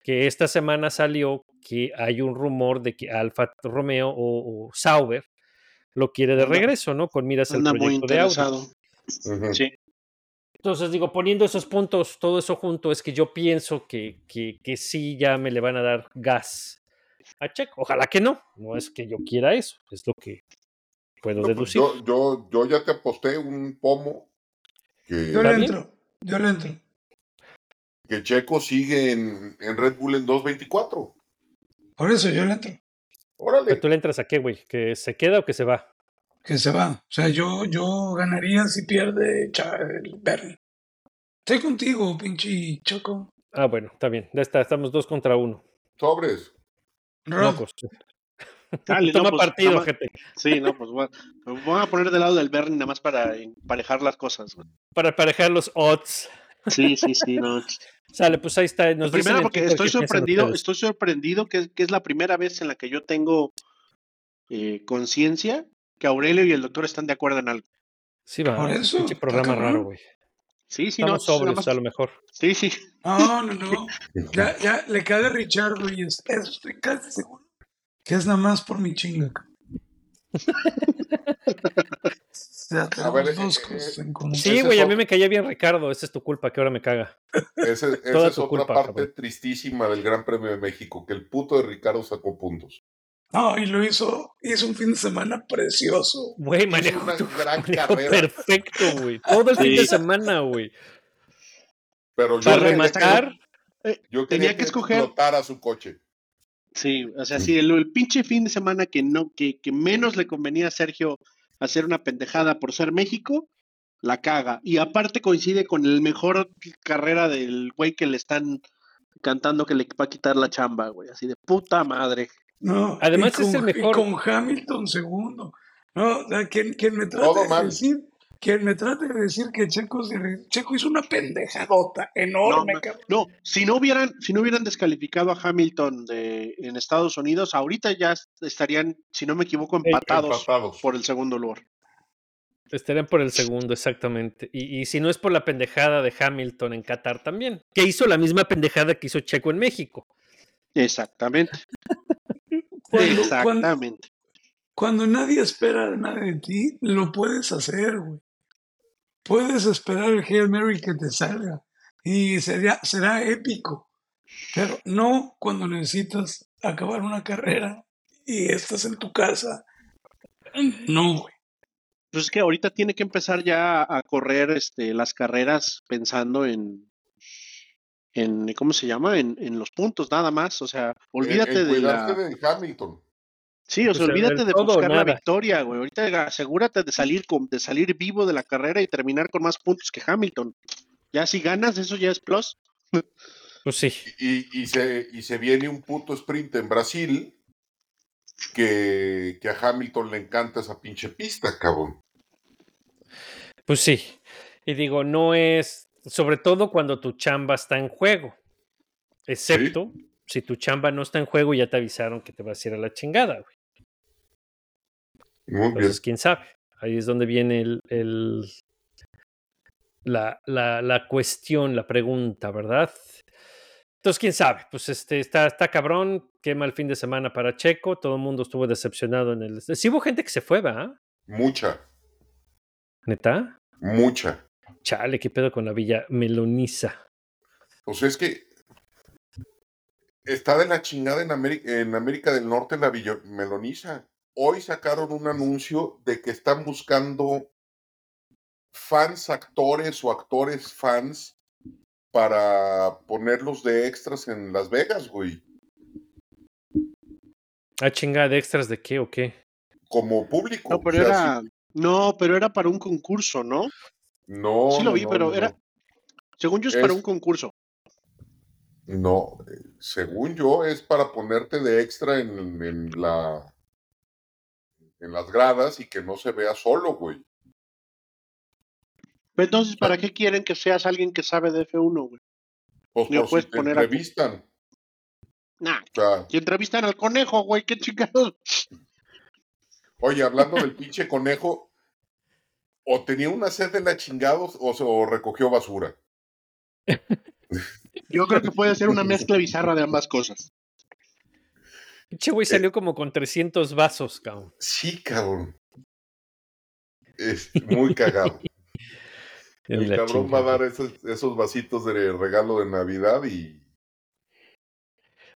Que esta semana salió que hay un rumor de que Alfa Romeo o, o Sauber lo quiere de regreso, ¿no? Con miras al proyecto muy interesado. de Audi. Uh -huh. Sí. Entonces, digo, poniendo esos puntos, todo eso junto, es que yo pienso que, que, que sí ya me le van a dar gas a Checo. Ojalá que no, no es que yo quiera eso, es lo que puedo no, deducir. Pues yo, yo, yo, ya te aposté un pomo que... Yo le entro, yo le entro. Que Checo sigue en, en Red Bull en 2.24. Por eso yo le entro. Órale. ¿Pero tú le entras a qué, güey? ¿Que se queda o que se va? Que se va. O sea, yo, yo ganaría si pierde el Bernie. Estoy contigo, pinche Choco. Ah, bueno, está bien. Ya está, estamos dos contra uno. Sobres. Locos. [laughs] Dale, Toma no, pues, partido, nada más- gente. Sí, no, pues bueno, me voy a poner del lado del Bernie nada más para emparejar las cosas. güey. Para parejar los odds. Sí, sí, sí, no. [laughs] Sale, pues ahí está. Nos Primero porque estoy sorprendido, estoy sorprendido que, es- que es la primera vez en la que yo tengo eh, conciencia que Aurelio y el doctor están de acuerdo en algo. Sí, va. Por eso, Pinche está programa raro, güey. Sí, sí, no. Estamos sobrios, más- a lo mejor. Sí, sí. No, no, no. Ya, ya le cae a Richard y es, es- estoy casi seguro que es nada más por mi chinga. [laughs] Tenemos ver, dos eh, cosas eh, en común. Sí, güey, a mí me caía bien Ricardo. Esa es tu culpa, que ahora me caga. Ese- esa Toda es tu otra culpa, parte cabrón. tristísima del Gran Premio de México, que el puto de Ricardo sacó puntos. No, y lo hizo, hizo un fin de semana precioso. Güey, Hizo manejo, una tu- gran manejo carrera. perfecto, güey. Todo el fin de Sí. semana, güey. Pero yo Para rematar, que- yo tenía quería que escoger- explotara su coche. Sí, o sea, sí, el, el pinche fin de semana que no, que, que menos le convenía a Sergio hacer una pendejada por ser México, la caga. Y aparte coincide con el mejor carrera del güey que le están cantando que le va a quitar la chamba, güey. Así de puta madre. No, Además y es el con- mejor. Y con Hamilton segundo. No, o sea, quien, quien me trate Todo de mal. decir, quien me trate de decir que Checo, se- Checo hizo una pendejadota enorme, No, cabrón. No, si no hubieran, si no hubieran descalificado a Hamilton de, en Estados Unidos, ahorita ya estarían, si no me equivoco, empatados Empatados. por el segundo lugar. estarían por el segundo, exactamente. Y, y si no es por la pendejada de Hamilton en Qatar también, que hizo la misma pendejada que hizo Checo en México. Exactamente. Cuando, cuando, Exactamente. cuando nadie espera nada de ti, lo puedes hacer, güey. Puedes esperar el Hail Mary que te salga y sería, será épico. Pero no cuando necesitas acabar una carrera y estás en tu casa. No, güey. Pues es que ahorita tiene que empezar ya a correr este, las carreras pensando en, en ¿cómo se llama? En, en los puntos nada más. O sea, olvídate de la... de Hamilton. Sí, o sea, Pues, olvídate el de buscar la victoria, güey. Ahorita asegúrate de salir con, de salir vivo de la carrera y terminar con más puntos que Hamilton. Ya si ganas, eso ya es plus. Pues sí. Y, y, se, y se viene un puto sprint en Brasil que, que a Hamilton le encanta esa pinche pista, cabrón. Pues sí. Y digo, no es, sobre todo cuando tu chamba está en juego. Excepto si tu chamba no está en juego y ya te avisaron que te vas a ir a la chingada, güey. Muy bien. Entonces, quién sabe. Ahí es donde viene el, el- la, la, la cuestión, la pregunta, ¿verdad? Entonces, quién sabe. Pues este está, está cabrón. Qué mal fin de semana para Checo. Todo el mundo estuvo decepcionado en el. Sí hubo gente que se fue, ¿va? Mucha, ¿Neta? mucha. Chale, qué pedo con la villa meloniza. Pues es que está de la chingada en, Ameri- en América del Norte la Villa Meloniza. Hoy sacaron un anuncio de que están buscando fans actores o actores fans para ponerlos de extras en Las Vegas, güey. Ah, chingada, ¿de extras de qué o qué? Como público. No, pero O sea, era. No, pero era para un concurso, ¿no? No, sí lo vi, no, pero no, era. Según yo es, Es- para un concurso. No, según yo es para ponerte de extra en, en la en las gradas y que no se vea solo, güey. Pero Entonces, ¿para qué quieren que seas alguien que sabe de F1, güey? Pues por puedes si te poner a- entrevistan. Nah, O sea, si entrevistan al conejo, güey, qué chingados. oye, hablando del pinche conejo, o tenía una sed de la chingados o, recogió basura. [laughs] Yo creo que puede ser una mezcla bizarra de ambas cosas. Pinche güey salió como con 300 vasos, cabrón. Sí, cabrón. Es muy cagado. [laughs] El cabrón va a dar esos, esos vasitos de regalo de Navidad y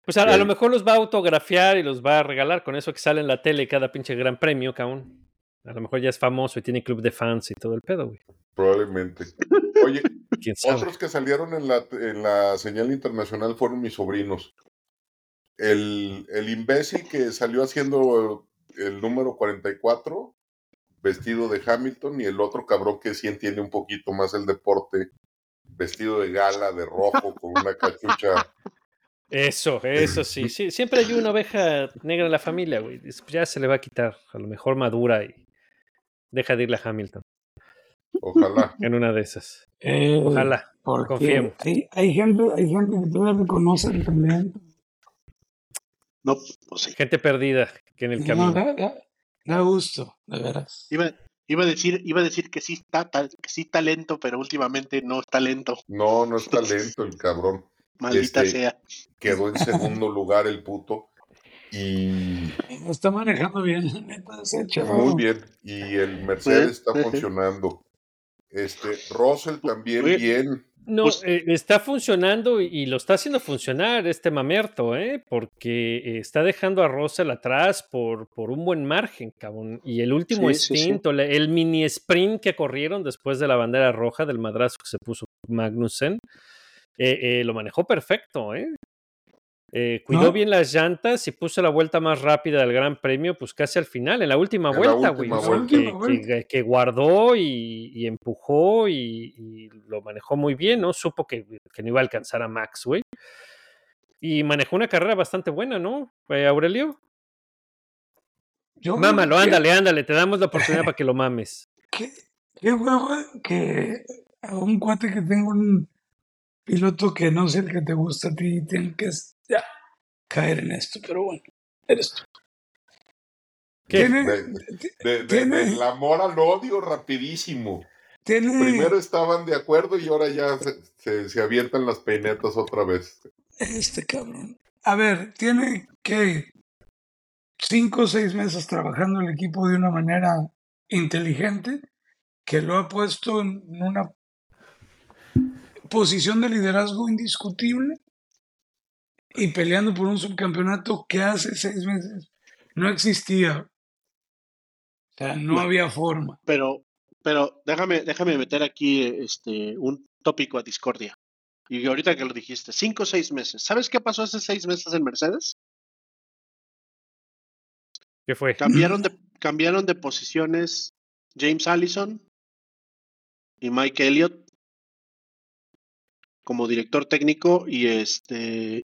Pues a, a lo Ok. mejor los va a autografiar y los va a regalar con eso que sale en la tele cada pinche gran premio, cabrón. A lo mejor ya es famoso y tiene club de fans y todo el pedo, güey. probablemente. [laughs] Oye. Otros que salieron en la, en la señal internacional fueron mis sobrinos. El, el imbécil que salió haciendo el número 44, vestido de Hamilton, y el otro cabrón que sí entiende un poquito más el deporte, vestido de gala, de rojo, con una cachucha. Eso, eso sí, sí. Siempre hay una oveja negra en la familia, güey. Ya se le va a quitar. A lo mejor madura y deja de irle a Hamilton Ojalá. [laughs] en una de esas. Eh, Ojalá. confiemos. Hay, hay gente, hay gente que todavía reconoce el talento. No, pues sí. Gente perdida que en el No, camino. da, da- da gusto, de veras. Iba, iba a decir, iba a decir que sí está tal- que sí está lento, pero últimamente no está lento. No, no es talento el cabrón. Maldita Este- sea. Quedó en segundo lugar el puto. Y Lo está manejando bien, la neta, ese chavo. muy bien. Y el Mercedes está funcionando. Este, Russell también bien. No, Pues- eh, está funcionando y, y lo está haciendo funcionar este mamerto, ¿eh? Porque eh, está dejando a Russell atrás por, por un buen margen, cabrón. Y el último Sí, sí, sí. stint, el mini sprint que corrieron después de la bandera roja del madrazo que se puso Magnussen, eh, eh, lo manejó perfecto, ¿eh? Eh, cuidó ¿No? bien las llantas y puso la vuelta más rápida del Gran Premio, pues casi al final, en la última En vuelta, güey. que- La última vuelta. que, que guardó y, y empujó y, y lo manejó muy bien, ¿no? Supo que, que no iba a alcanzar a Max, güey. Y manejó una carrera bastante buena, ¿no? Eh, Aurelio. Yo Mámalo, que- ándale, ándale, te damos la oportunidad para que lo mames. [laughs] Qué, qué hueva que a un cuate que tenga un piloto que no es el que te gusta a ti, tiene que ya, caer en esto, pero bueno, eres tú. ¿Qué? Tiene, De- De, del amor al odio rapidísimo. tiene, Primero estaban de acuerdo y ahora ya se, se- se avientan las peinetas otra vez. este cabrón. A ver, tiene que cinco o seis meses trabajando el equipo de una manera inteligente que lo ha puesto en una posición de liderazgo indiscutible y peleando por un subcampeonato que hace seis meses no existía. O sea, no, No. había forma. Pero, pero déjame, déjame meter aquí este un tópico a discordia. Y ahorita que lo dijiste, cinco o seis meses. ¿Sabes qué pasó hace seis meses en Mercedes? ¿Qué fue? Cambiaron de, cambiaron de posiciones James Allison y Mike Elliott como director técnico y este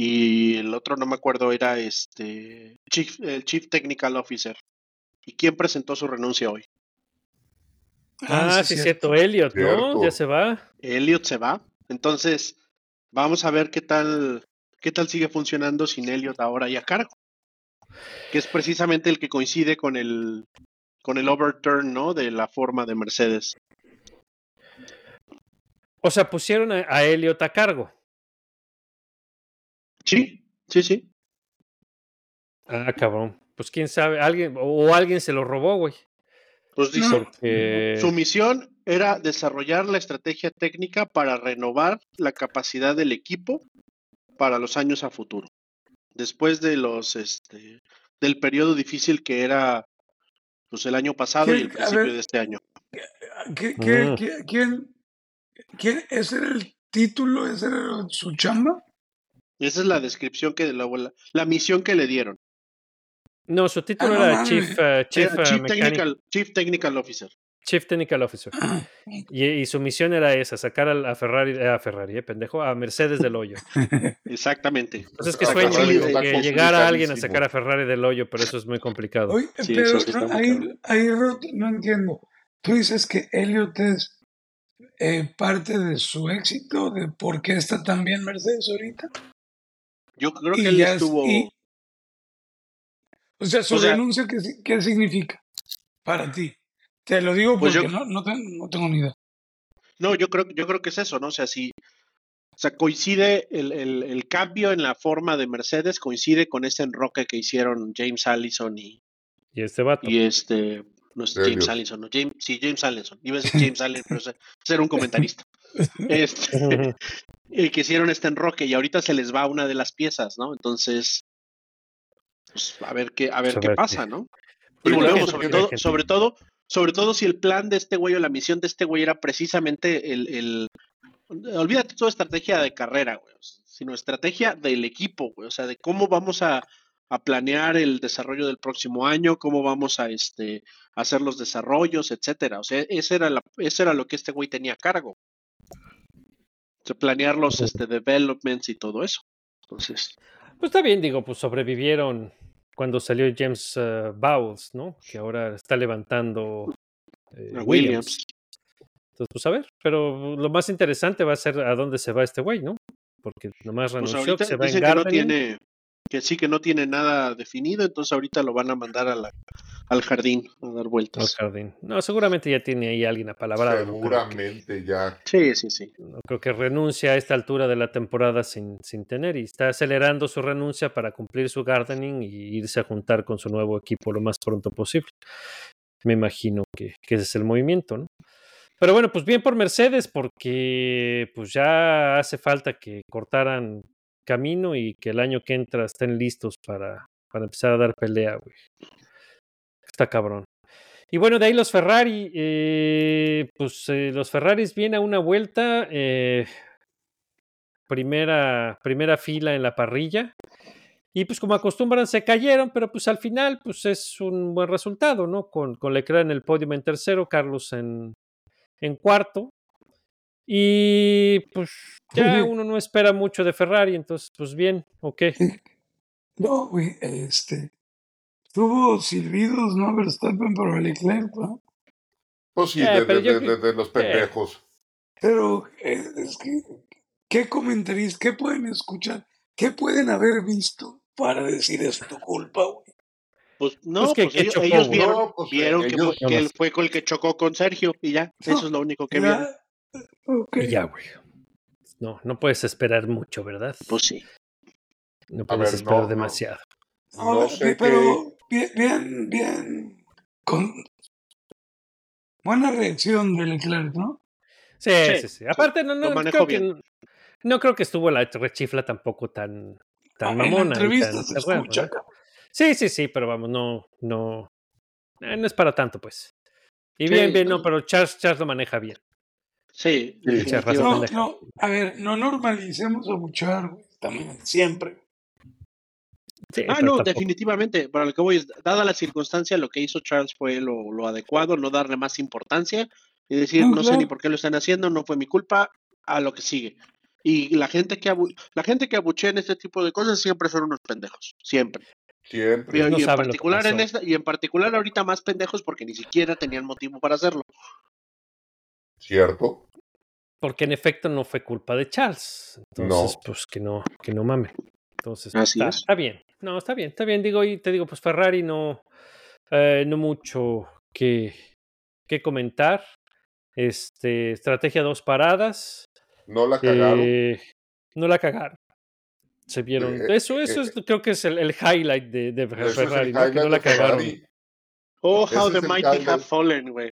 y el otro no me acuerdo era este chief, el chief technical officer. ¿Y quién presentó su renuncia hoy? Ah, sí, cierto. Elliot, ¿no? Cierto. Ya se va. Elliot se va. Entonces, vamos a ver qué tal, qué tal sigue funcionando sin Elliot ahora y a cargo. Que es precisamente el que coincide con el con el overturn, ¿no? De la forma de Mercedes. O sea, pusieron a, a Elliot a cargo. Sí, sí, sí. Ah, cabrón. Pues quién sabe, alguien, o alguien se lo robó, güey. Pues dice. Porque su misión era desarrollar la estrategia técnica para renovar la capacidad del equipo para los años a futuro. Después de los este del periodo difícil que era pues el año pasado y el principio ver. de este año. ¿Qué, qué, Mm. qué- quién, quién- ¿Ese era el título? ¿Ese era su chamba? Esa es la descripción que la, la, la misión que le dieron. no, su título Ah, no era. Chief, eh, Chief, Era eh, Chief, Mechanic- Technical, Chief Technical Officer. Chief Technical Officer. Ah, Y, y su misión era esa, sacar al- a Ferrari, eh, a Ferrari, eh, pendejo, a Mercedes del hoyo. [laughs] Exactmente. Entonces que A sueño que llegara alguien a sacar a Ferrari del hoyo, pero eso es muy complicado. Oye, Sí, pero no, ahí, ahí, Rod, no entiendo. Tú dices que Elliot es eh, parte de su éxito, de por qué está tan bien Mercedes ahorita. Yo creo que él estuvo. y- o sea, su O sea- renuncia, ¿qué, qué significa para ti? Te lo digo Pues porque yo- no, no, te- no tengo ni idea. No, yo creo, yo creo que es eso, ¿no? O sea, si o sea, coincide el, el, el cambio en la forma de Mercedes, coincide con ese enroque que hicieron James Allison y, Y este vato. y este. No es. James Allison, no, James, sí, James Allison. Iba a decir [laughs] James Allen, pero era un comentarista. [laughs] Este, y que hicieron este enroque y ahorita se les va una de las piezas, ¿no? Entonces, pues a ver qué, a ver qué pasa, ¿no? Y volvemos, sobre todo, sobre todo, sobre todo si el plan de este güey o la misión de este güey era precisamente el, el olvídate toda estrategia de carrera, güey, sino estrategia del equipo, güey, o sea, de cómo vamos a, a planear el desarrollo del próximo año, cómo vamos a este hacer los desarrollos, etcétera. O sea, ese era la, eso era lo que este güey tenía a cargo. Planear los este developments y todo eso. Entonces, Pues está bien, digo, pues sobrevivieron cuando salió James eh, Bowles, ¿no? Que ahora está levantando eh, Williams. Williams. Entonces, pues a ver, pero lo más interesante va a ser a dónde se va este güey, ¿no? Porque nomás Pues renunció, que se va en que no gardening. tiene, que sí que no tiene nada definido, entonces ahorita lo van a mandar a la- al jardín a dar al vueltas. jardín. No, seguramente ya tiene ahí alguien apalabrado. No creo, que, Seguramente ya. Sí, sí, sí. no creo que renuncie a esta altura de la temporada sin, sin tener y está acelerando su renuncia para cumplir su gardening y irse a juntar con su nuevo equipo lo más pronto posible. Me imagino que, que ese es el movimiento, ¿no? Pero bueno, pues bien por Mercedes, porque pues ya hace falta que cortaran camino y que el año que entra estén listos para, para empezar a dar pelea, güey. Está cabrón. Y bueno, de ahí los Ferrari, eh, pues eh, los Ferraris vienen a una vuelta, eh, primera, primera fila en la parrilla. Y pues como acostumbran se cayeron, pero pues al final pues es un buen resultado, ¿no? Con, con Leclerc en el podio en tercero, Carlos en, en cuarto. Y pues ya uno no espera mucho de Ferrari, entonces pues bien, ok. No, güey, este. Tuvo silbidos, ¿no? Verstappen, pero Leclerc, ¿no? Pues sí, Eh, de, pero de- yo de- creo- de- de los pendejos. Pero eh, es que, ¿qué comentaristas, qué pueden escuchar? ¿Qué pueden haber visto para decir es tu culpa, güey? Pues no, Pues que- pues que ellos, chocó, ellos güey. vieron, No, pues, vieron que, ellos- que él fue con el que chocó con Sergio y ya, eso es lo único que vieron. Y ya, güey. No, no puedes esperar mucho, ¿verdad? Pues sí. No puedes ver, esperar no, demasiado. No, No sé pero bien, bien, bien. Con buena reacción de Leclerc, ¿no? Sí, Sí, sí, sí. Aparte, no, no, creo que, no creo que estuvo la rechifla tampoco tan, tan Ah, mamona. Sí, sí, sí, pero vamos, no, no, eh, no es para tanto, pues. Y Sí, bien, bien, no, no. pero Charles, Charles lo maneja bien. Sí, razón, No, no, a ver, no normalicemos a buchar, güey, también, siempre. Sí, Ah, no, tampoco- definitivamente. Para lo que voy es, dada la circunstancia, lo que hizo Charles fue lo, lo adecuado, no darle más importancia y decir, No, no sé ni por qué lo están haciendo, no fue mi culpa, a lo que sigue. Y la gente que abu- la gente que abuchea en este tipo de cosas siempre son unos pendejos, siempre. Y, Siempre. No y en particular en esta, y en particular ahorita más pendejos porque ni siquiera tenían motivo para hacerlo. ¿cierto? Porque en efecto no fue culpa de Charles. Entonces, No. pues que no, que no mamen. Entonces, Así está, es. está bien. No, está bien, está bien. Digo, y te digo, pues Ferrari no, eh, no mucho que, que comentar. Este, estrategia dos paradas. No la cagaron. eh, no la cagaron. Se vieron. Eh, eso, eso eh, es, creo que es el, el highlight de, de Ese es el Ferrari, ¿no? que highlight no la cagaron. Ferrari. Oh, how the el mighty have fallen, güey.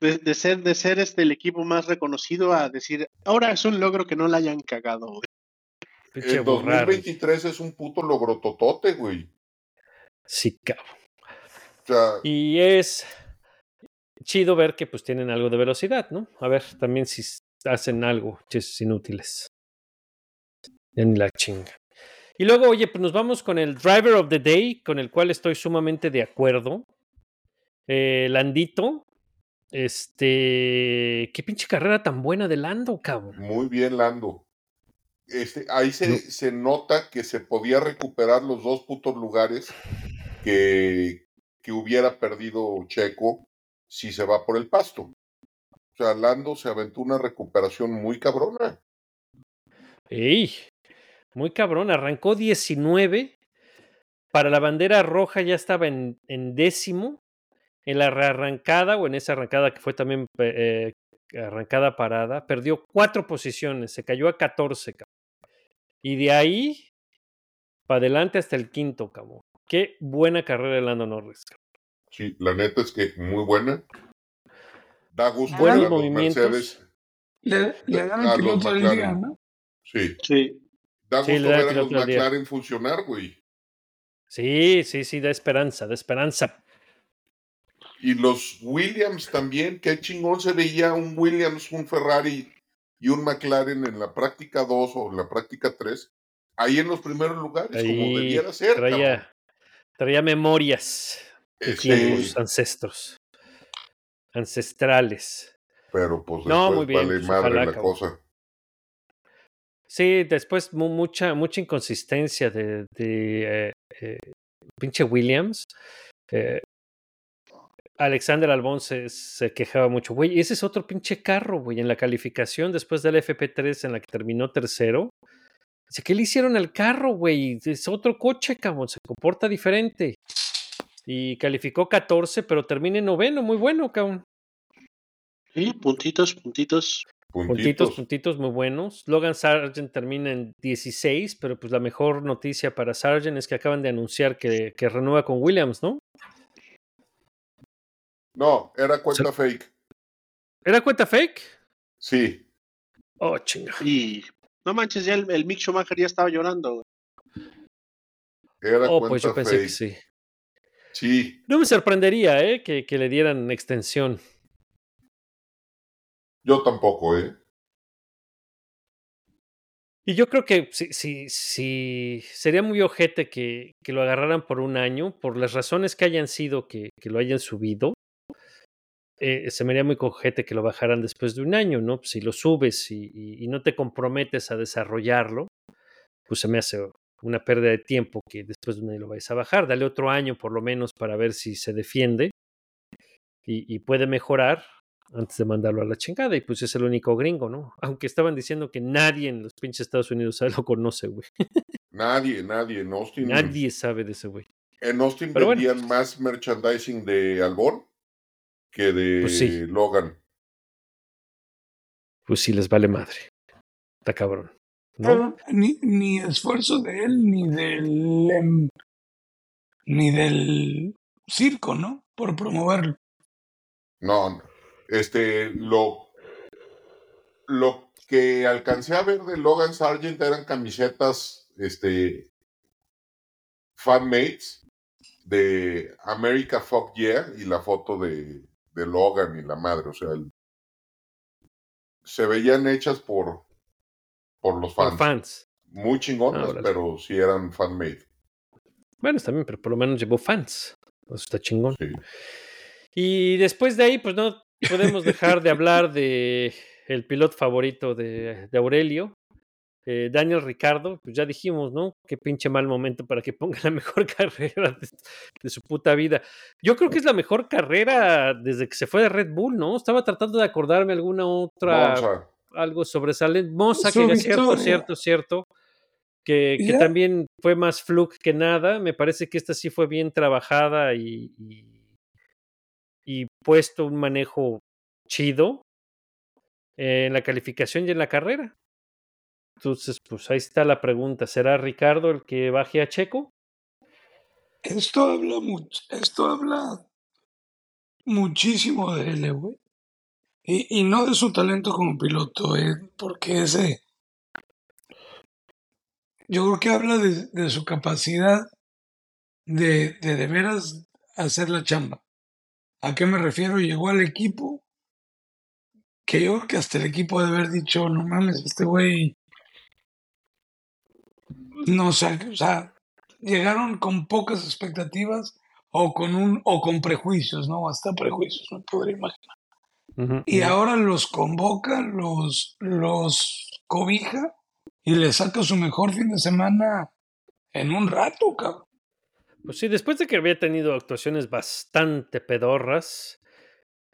De, de ser, de ser este el equipo más reconocido a decir, ahora es un logro que no la hayan cagado, El Ferrari. 2023 es un puto logrototote, güey. Sí, cabrón. O sea, Y es chido ver que pues tienen algo de velocidad, ¿no? A ver también si hacen algo, ches inútiles. Ni la chinga. Y luego, oye, pues nos vamos con el Driver of the Day, con el cual estoy sumamente de acuerdo. Eh, Landito. Este. Qué pinche carrera tan buena de Lando, cabrón. muy bien, Lando. Este, ahí se, No. se nota que se podía recuperar los dos putos lugares que, que hubiera perdido Checo si se va por el pasto. O sea, Lando se aventó una recuperación muy cabrona. ¡Ey! Muy cabrón. Arrancó 19. Para la bandera roja ya estaba en, en décimo. En la rearrancada, o en esa arrancada que fue también eh, arrancada parada, perdió cuatro posiciones. Se cayó a 14, cabrón. Y de ahí para adelante hasta el quinto, cabrón. Qué buena carrera de Lando Norris. cabrón. Sí, la neta es que muy buena. Da gusto Buenos ver a los movimientos. Mercedes. Le, le dan A el piloto del día, McLaren. ¿no? Sí, Sí. da Sí, gusto le da ver a los del día. McLaren funcionar, güey. Sí, sí, sí, da esperanza, da esperanza. Y los Williams también, qué chingón se veía un Williams, un Ferrari y un McLaren en la práctica 2 o en la práctica 3, ahí en los primeros lugares, como Ahí debiera ser. cabrón. traía, traía memorias de sí, ancestros. Ancestrales. pero pues después No, muy bien, vale pues, madre ojalá, la cabrón. cosa. Sí, después mu- mucha, mucha inconsistencia de, de eh, eh, pinche Williams. Eh, Alexander Albón se, se quejaba mucho. Güey, ese es otro pinche carro, güey. En la calificación después del FP3 en la que terminó tercero. Dice, ¿qué le hicieron al carro, güey? Es otro coche, cabrón. Se comporta diferente. Y calificó 14, pero termina en noveno. Muy bueno, cabrón. Sí, puntitos, puntitos. Puntitos, Puntitos. puntitos muy buenos. Logan Sargent termina en 16, pero pues la mejor noticia para Sargent es que acaban de anunciar que, que renueva con Williams, ¿no? No, era cuenta fake. ¿Era cuenta fake? Sí, Oh, chinga. Y no manches, ya el, el Mick Schumacher ya estaba llorando. güey. era Oh, cuenta pues yo pensé fake. que sí. Sí, No me sorprendería, ¿eh? Que, que le dieran extensión. yo tampoco, ¿eh? Y yo creo que sí, sí, sí, sería muy ojete que, que lo agarraran por un año, por las razones que hayan sido que, que lo hayan subido. Eh, se me haría muy cojete que lo bajaran después de un año, ¿no? Si lo subes y, y- y no te comprometes a desarrollarlo, pues se me hace una pérdida de tiempo que después de un año lo vayas a bajar. Dale otro año por lo menos para ver si se defiende y, y puede mejorar antes de mandarlo a la chingada. Y pues es el único gringo, ¿no? Aunque estaban diciendo que nadie en los pinches Estados Unidos [laughs] lo conoce, güey. Nadie, nadie. En Austin, Nadie sabe de ese güey. en Austin Pero bueno. vendían más merchandising de Albon que de Pues sí. Logan. Pues sí les vale madre. Está cabrón. ¿no? Pero ni, ni esfuerzo de él, ni del. em, ni del circo, ¿no? Por promoverlo. No, no. este, lo, lo que alcancé a ver de Logan Sargent eran camisetas, este, fanmates de America Fuck Yeah y la foto de, de Logan y la madre, o sea, el- se veían hechas por, por los Por fans. Muy chingonas, Ah, pero sí eran fanmade. Bueno, bien, pero por lo menos llevó fans. Eso está chingón. Sí. Y después de ahí, pues no podemos dejar de hablar de el piloto favorito de, de Aurelio, Eh, Daniel Ricardo, pues ya dijimos, ¿no? Qué pinche mal momento para que ponga la [laughs] mejor carrera de, de, su puta vida. Yo creo que es la mejor carrera desde que se fue de Red Bull, ¿no? Estaba tratando de acordarme alguna otra, Monza. algo sobresaliente. Moza, que es cierto, cierto, cierto. Que, también fue más fluke que nada. Me parece que esta sí fue bien trabajada y, y, y puesto un manejo chido eh, en la calificación y en la carrera. Entonces, pues ahí está la pregunta. ¿Será Ricardo el que baje a Checo? Esto habla mucho, esto habla muchísimo de él, eh, güey. Y, y no de su talento como piloto, eh, porque ese. Yo creo que habla de, de su capacidad de, de de veras hacer la chamba. ¿A qué me refiero? Llegó al equipo que yo creo que hasta el equipo de haber dicho, no mames, este güey. No sé, o sea, llegaron con pocas expectativas o con un o con prejuicios, ¿no? Hasta prejuicios, me podría imaginar. Y ahora los convoca, los, los cobija y le saca su mejor fin de semana en un rato, cabrón. Pues sí, después de que había tenido actuaciones bastante pedorras,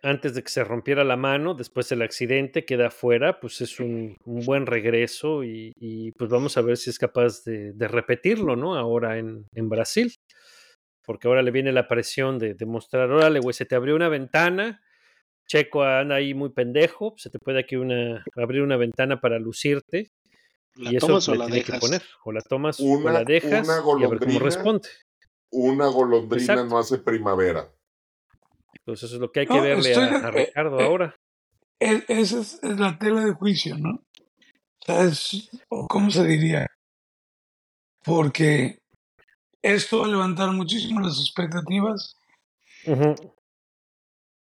antes de que se rompiera la mano, después del accidente, queda afuera, pues es un, un buen regreso y, y, pues vamos a ver si es capaz de, de repetirlo, ¿no? Ahora en, en, Brasil, porque ahora le viene la presión de, de mostrar, órale, güey, se te abrió una ventana, Checo anda ahí muy pendejo, se te puede aquí una, abrir una ventana para lucirte. ¿La y eso tomas o la tiene dejas? que poner, o la tomas Una- o la dejas una y a ver cómo responde. Una golondrina Exacto. no hace primavera. Entonces eso es lo que hay que No, verle estoy a, Ricardo eh, ahora. Esa es, la tela de juicio, ¿no? O sea, es, ¿cómo se diría? Porque esto va a levantar muchísimo las expectativas,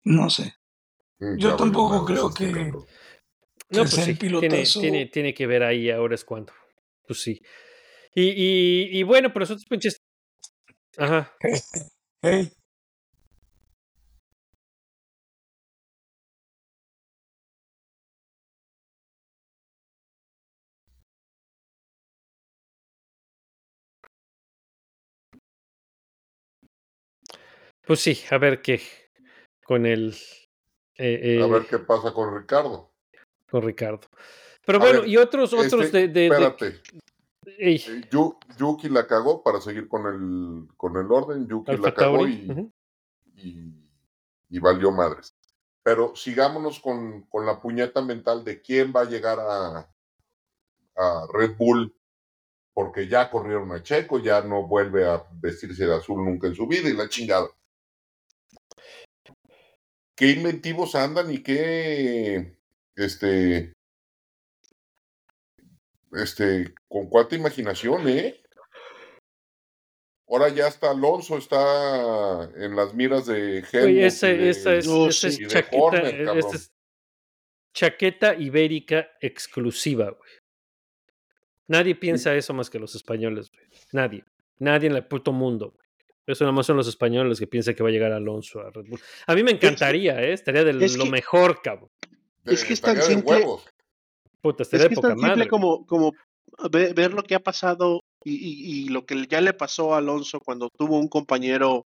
no sé. Mm, Yo tampoco creo este que- cabrón. No, que pues sea sí, el tiene, pilotazo. tiene, tiene que ver ahí ahora es cuando. Pues sí. Y, y, y bueno, pero nosotros pinches. Ajá. Hey, Pues sí, a ver qué. Con el. eh, A eh, ver qué pasa con Ricardo. con Ricardo. Pero A bueno, ver, y otros, otros Este, de. de- espérate. Eh, Yu- Yuki la cagó para seguir con el, con el orden. Yuki Alfa la cagó Tauri. y, y, y valió madres. Pero sigámonos con, con la puñeta mental de quién va a llegar a, a Red Bull, porque ya corrieron a Checo, ya no vuelve a vestirse de azul nunca en su vida y la chingada. Qué inventivos andan y qué, este, este, con cuánta imaginación, ¿eh? Ahora ya está Alonso, está en las miras de Helmut Oye, y esa, de- esa es, No, sí. chaqueta, Horner, eh, esa es chaqueta ibérica exclusiva, güey. Nadie piensa eso más que los españoles, güey. Nadie. Nadie en el puto mundo, güey. Eso nada más son los españoles los que piensan que va a llegar Alonso a Red Bull. A mí me encantaría, ¿eh? Estaría de es lo que- mejor, cabrón. es que es tan simple. Puta, Es estaría que de es tan simple madre. como, como ver, ver lo que ha pasado y, y- y lo que ya le pasó a Alonso cuando tuvo un compañero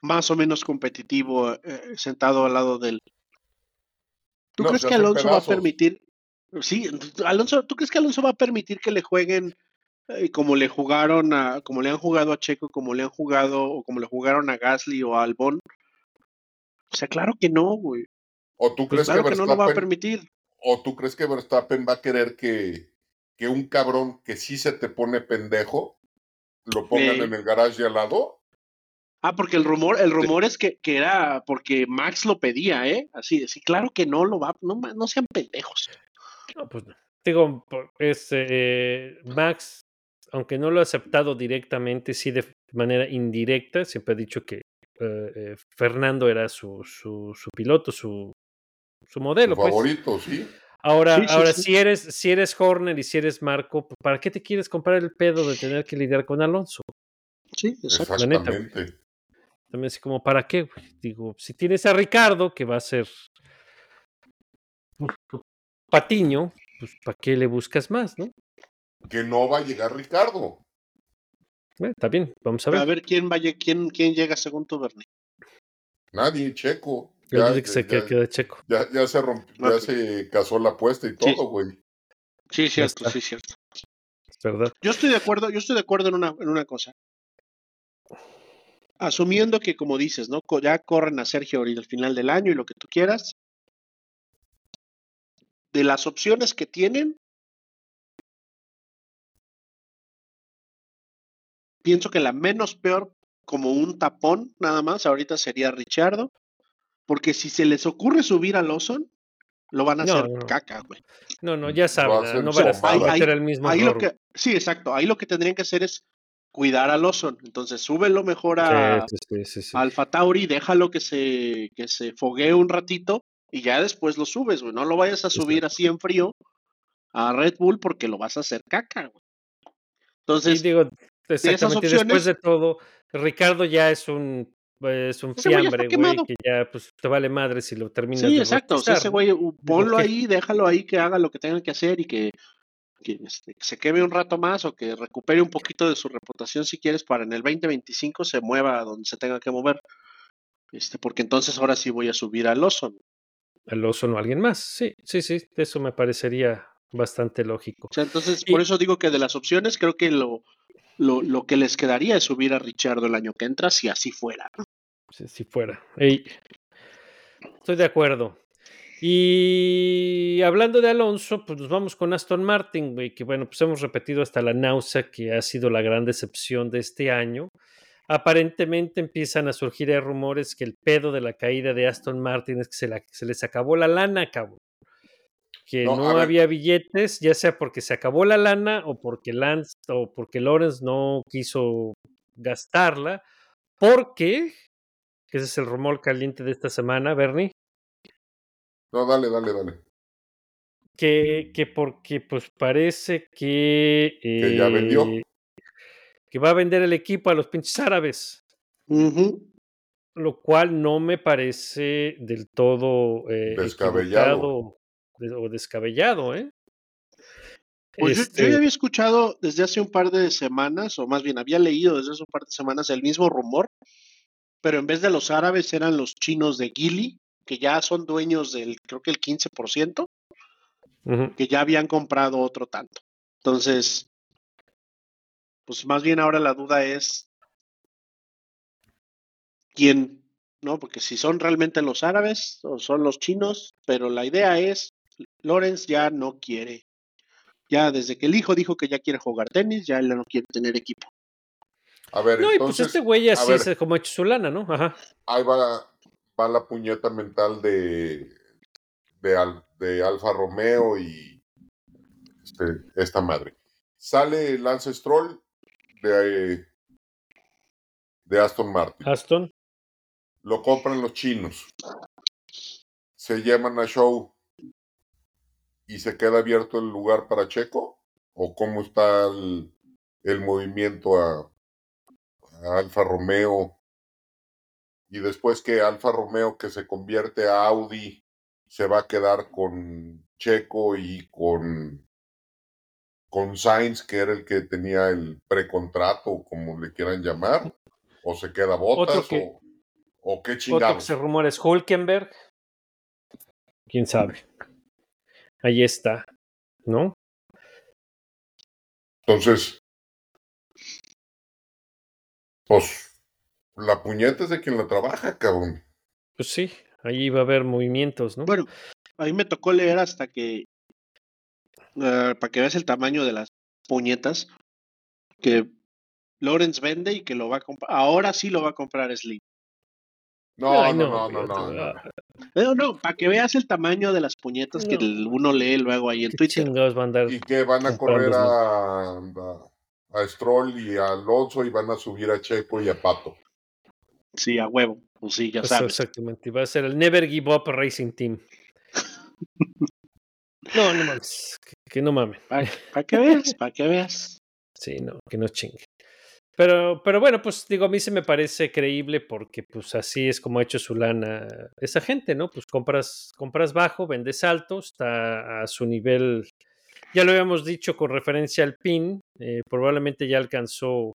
más o menos competitivo eh, sentado al lado de él. ¿Tú No, crees que Alonso va a permitir? Sí, Alonso, ¿tú crees que Alonso va a permitir que le jueguen eh, como le jugaron a, como le han jugado a Checo, como le han jugado o como le jugaron a Gasly o a Albon? O sea, claro que no, güey. ¿O tú Pues crees claro que que no lo va a permitir. o tú crees que Verstappen va a querer que, que un cabrón que sí se te pone pendejo lo pongan en el garage de al lado? Ah, porque el rumor, el rumor es que, que era porque Max lo pedía, ¿eh? Así, de, sí, claro que no lo va, no, no sean pendejos. No, pues no. Digo, es, eh, Max, aunque no lo ha aceptado directamente, sí de manera indirecta, siempre ha dicho que eh, eh, Fernando era su, su, su piloto, su, su modelo. Su pues. favorito, sí. Ahora, Sí, sí, ahora sí. si eres, si eres Horner y si eres Marco, pues, ¿para qué te quieres comprar el pedo de tener que lidiar con Alonso? Sí, Exactamente. También así como, ¿para qué? güey? Digo, si tienes a Ricardo, que va a ser pues, patiño, pues ¿para qué le buscas más, no? Que no va a llegar Ricardo. Eh, está bien, vamos a ver. A ver quién vaya, quién, quién llega según tu Bernie. Nadie, Checo. Ya, se ya- que- queda checo. ya- ya se rompió, ya se casó la apuesta y todo, güey. Sí, cierto, está. sí, cierto. Es verdad. Yo estoy de acuerdo, yo estoy de acuerdo en una, en una cosa. Asumiendo que, como dices, ¿no? Ya corren a Sergio ahorita al final del año y lo que tú quieras. De las opciones que tienen, pienso que la menos peor, como un tapón nada más, ahorita sería Richardo. Porque si se les ocurre subir a Lawson, lo van a No, hacer no. caca, güey. No, no, ya saben, no van a Ahí- el mismo Ahí lo error. que, sí, exacto. Ahí lo que tendrían que hacer es cuidar a Lawson. Entonces, súbelo mejor a, Sí, sí, sí, sí. Alfa Tauri, déjalo que se, que se foguee un ratito y ya después lo subes, güey. No lo vayas a subir así en frío a Red Bull porque lo vas a hacer caca, güey. Y Entonces, digo, exactamente, después opciones- de todo, Ricardo ya es un es un Ese fiambre, güey, que ya pues te vale madre si lo terminas sí, de exacto. O sea, ese güey, ponlo ahí, déjalo ahí que haga lo que tenga que hacer y que, que, este, que se queme un rato más o que recupere un poquito de su reputación si quieres para en el 2025 se mueva a donde se tenga que mover. Este, porque entonces ahora sí voy a subir al Lawson. Al oso o alguien más. Sí, sí, sí, eso me parecería bastante lógico. O sea, entonces, Y- por eso digo que de las opciones, creo que lo, lo, lo que les quedaría es subir a Richardo el año que entra, si así fuera. Si, si fuera. Estoy de acuerdo. Y hablando de Alonso, pues nos vamos con Aston Martin, güey, que bueno, pues hemos repetido hasta la náusea que ha sido la gran decepción de este año. Aparentemente empiezan a surgir rumores que el pedo de la caída de Aston Martin es que se, la- se les acabó la lana, cabrón. Que No, no, a ver. había billetes, ya sea porque se acabó la lana o porque Lance o porque Lawrence no quiso gastarla, porque, que ese es el rumor caliente de esta semana, Bernie, No, dale, dale, dale. que, que porque pues parece que... Que ya vendió. eh, Que va a vender el equipo a los pinches árabes. Ujú. lo cual no me parece del todo eh, Descabellado. O descabellado, ¿eh? Pues yo- Este, yo, ya había escuchado desde hace un par de semanas, o más bien había leído desde hace un par de semanas el mismo rumor, pero en vez de los árabes eran los chinos de Gili, que ya son dueños del, creo que el 15%, ujú. que ya habían comprado otro tanto. Entonces, pues más bien ahora la duda es quién, ¿no? Porque si son realmente los árabes o son los chinos, pero la idea es, Lawrence ya no quiere. Ya desde que el hijo dijo que ya quiere jugar tenis, ya él no quiere tener equipo. A ver, No, y pues este güey así ver. es como hecho su lana, ¿no? Ajá. ahí va, va la puñeta mental de, de, Al- de Alfa Romeo y este, esta madre. Sale Lance Stroll de, de Aston Martin. Aston. Lo compran los chinos. Se llaman a show y se queda abierto el lugar para Checo. ¿O cómo está el, el movimiento a, a Alfa Romeo? Y después que Alfa Romeo, que se convierte a Audi, se va a quedar con Checo y con, con Sainz, que era el que tenía el precontrato, como le quieran llamar. O se queda Botas, que- o, o qué Otro que chingados. se rumora es Hulkenberg. ¿Quién sabe? Ahí está, ¿no? Entonces, pues, la puñeta es de quien la trabaja, cabrón. Pues sí, ahí va a haber movimientos, ¿no? Bueno, a mí me tocó leer hasta que, eh, para que veas el tamaño de las puñetas, que Lawrence vende y que lo va a comprar. Ahora sí lo va a comprar Slim. No, Ay, no, no, no, no. No, no, para que veas el tamaño de las puñetas que No. uno lee luego ahí en ¿Qué Twitter. chingados van? Y que van a correr a, a, a Stroll y a Alonso y van a subir a Checo y a Pato. Sí, a huevo. Pues sí, ya Pues sabes. Exactamente, va a ser el Never Give Up Racing Team. [laughs] No, no mames, que, que no mames. Para que veas, para que veas. Sí, no, que no chingue. Pero, pero bueno, pues digo, a mí se me parece creíble porque pues así es como ha hecho su lana esa gente, ¿no? Pues compras, compras bajo, vendes alto, está a su nivel ya lo habíamos dicho con referencia al PIN, eh, probablemente ya alcanzó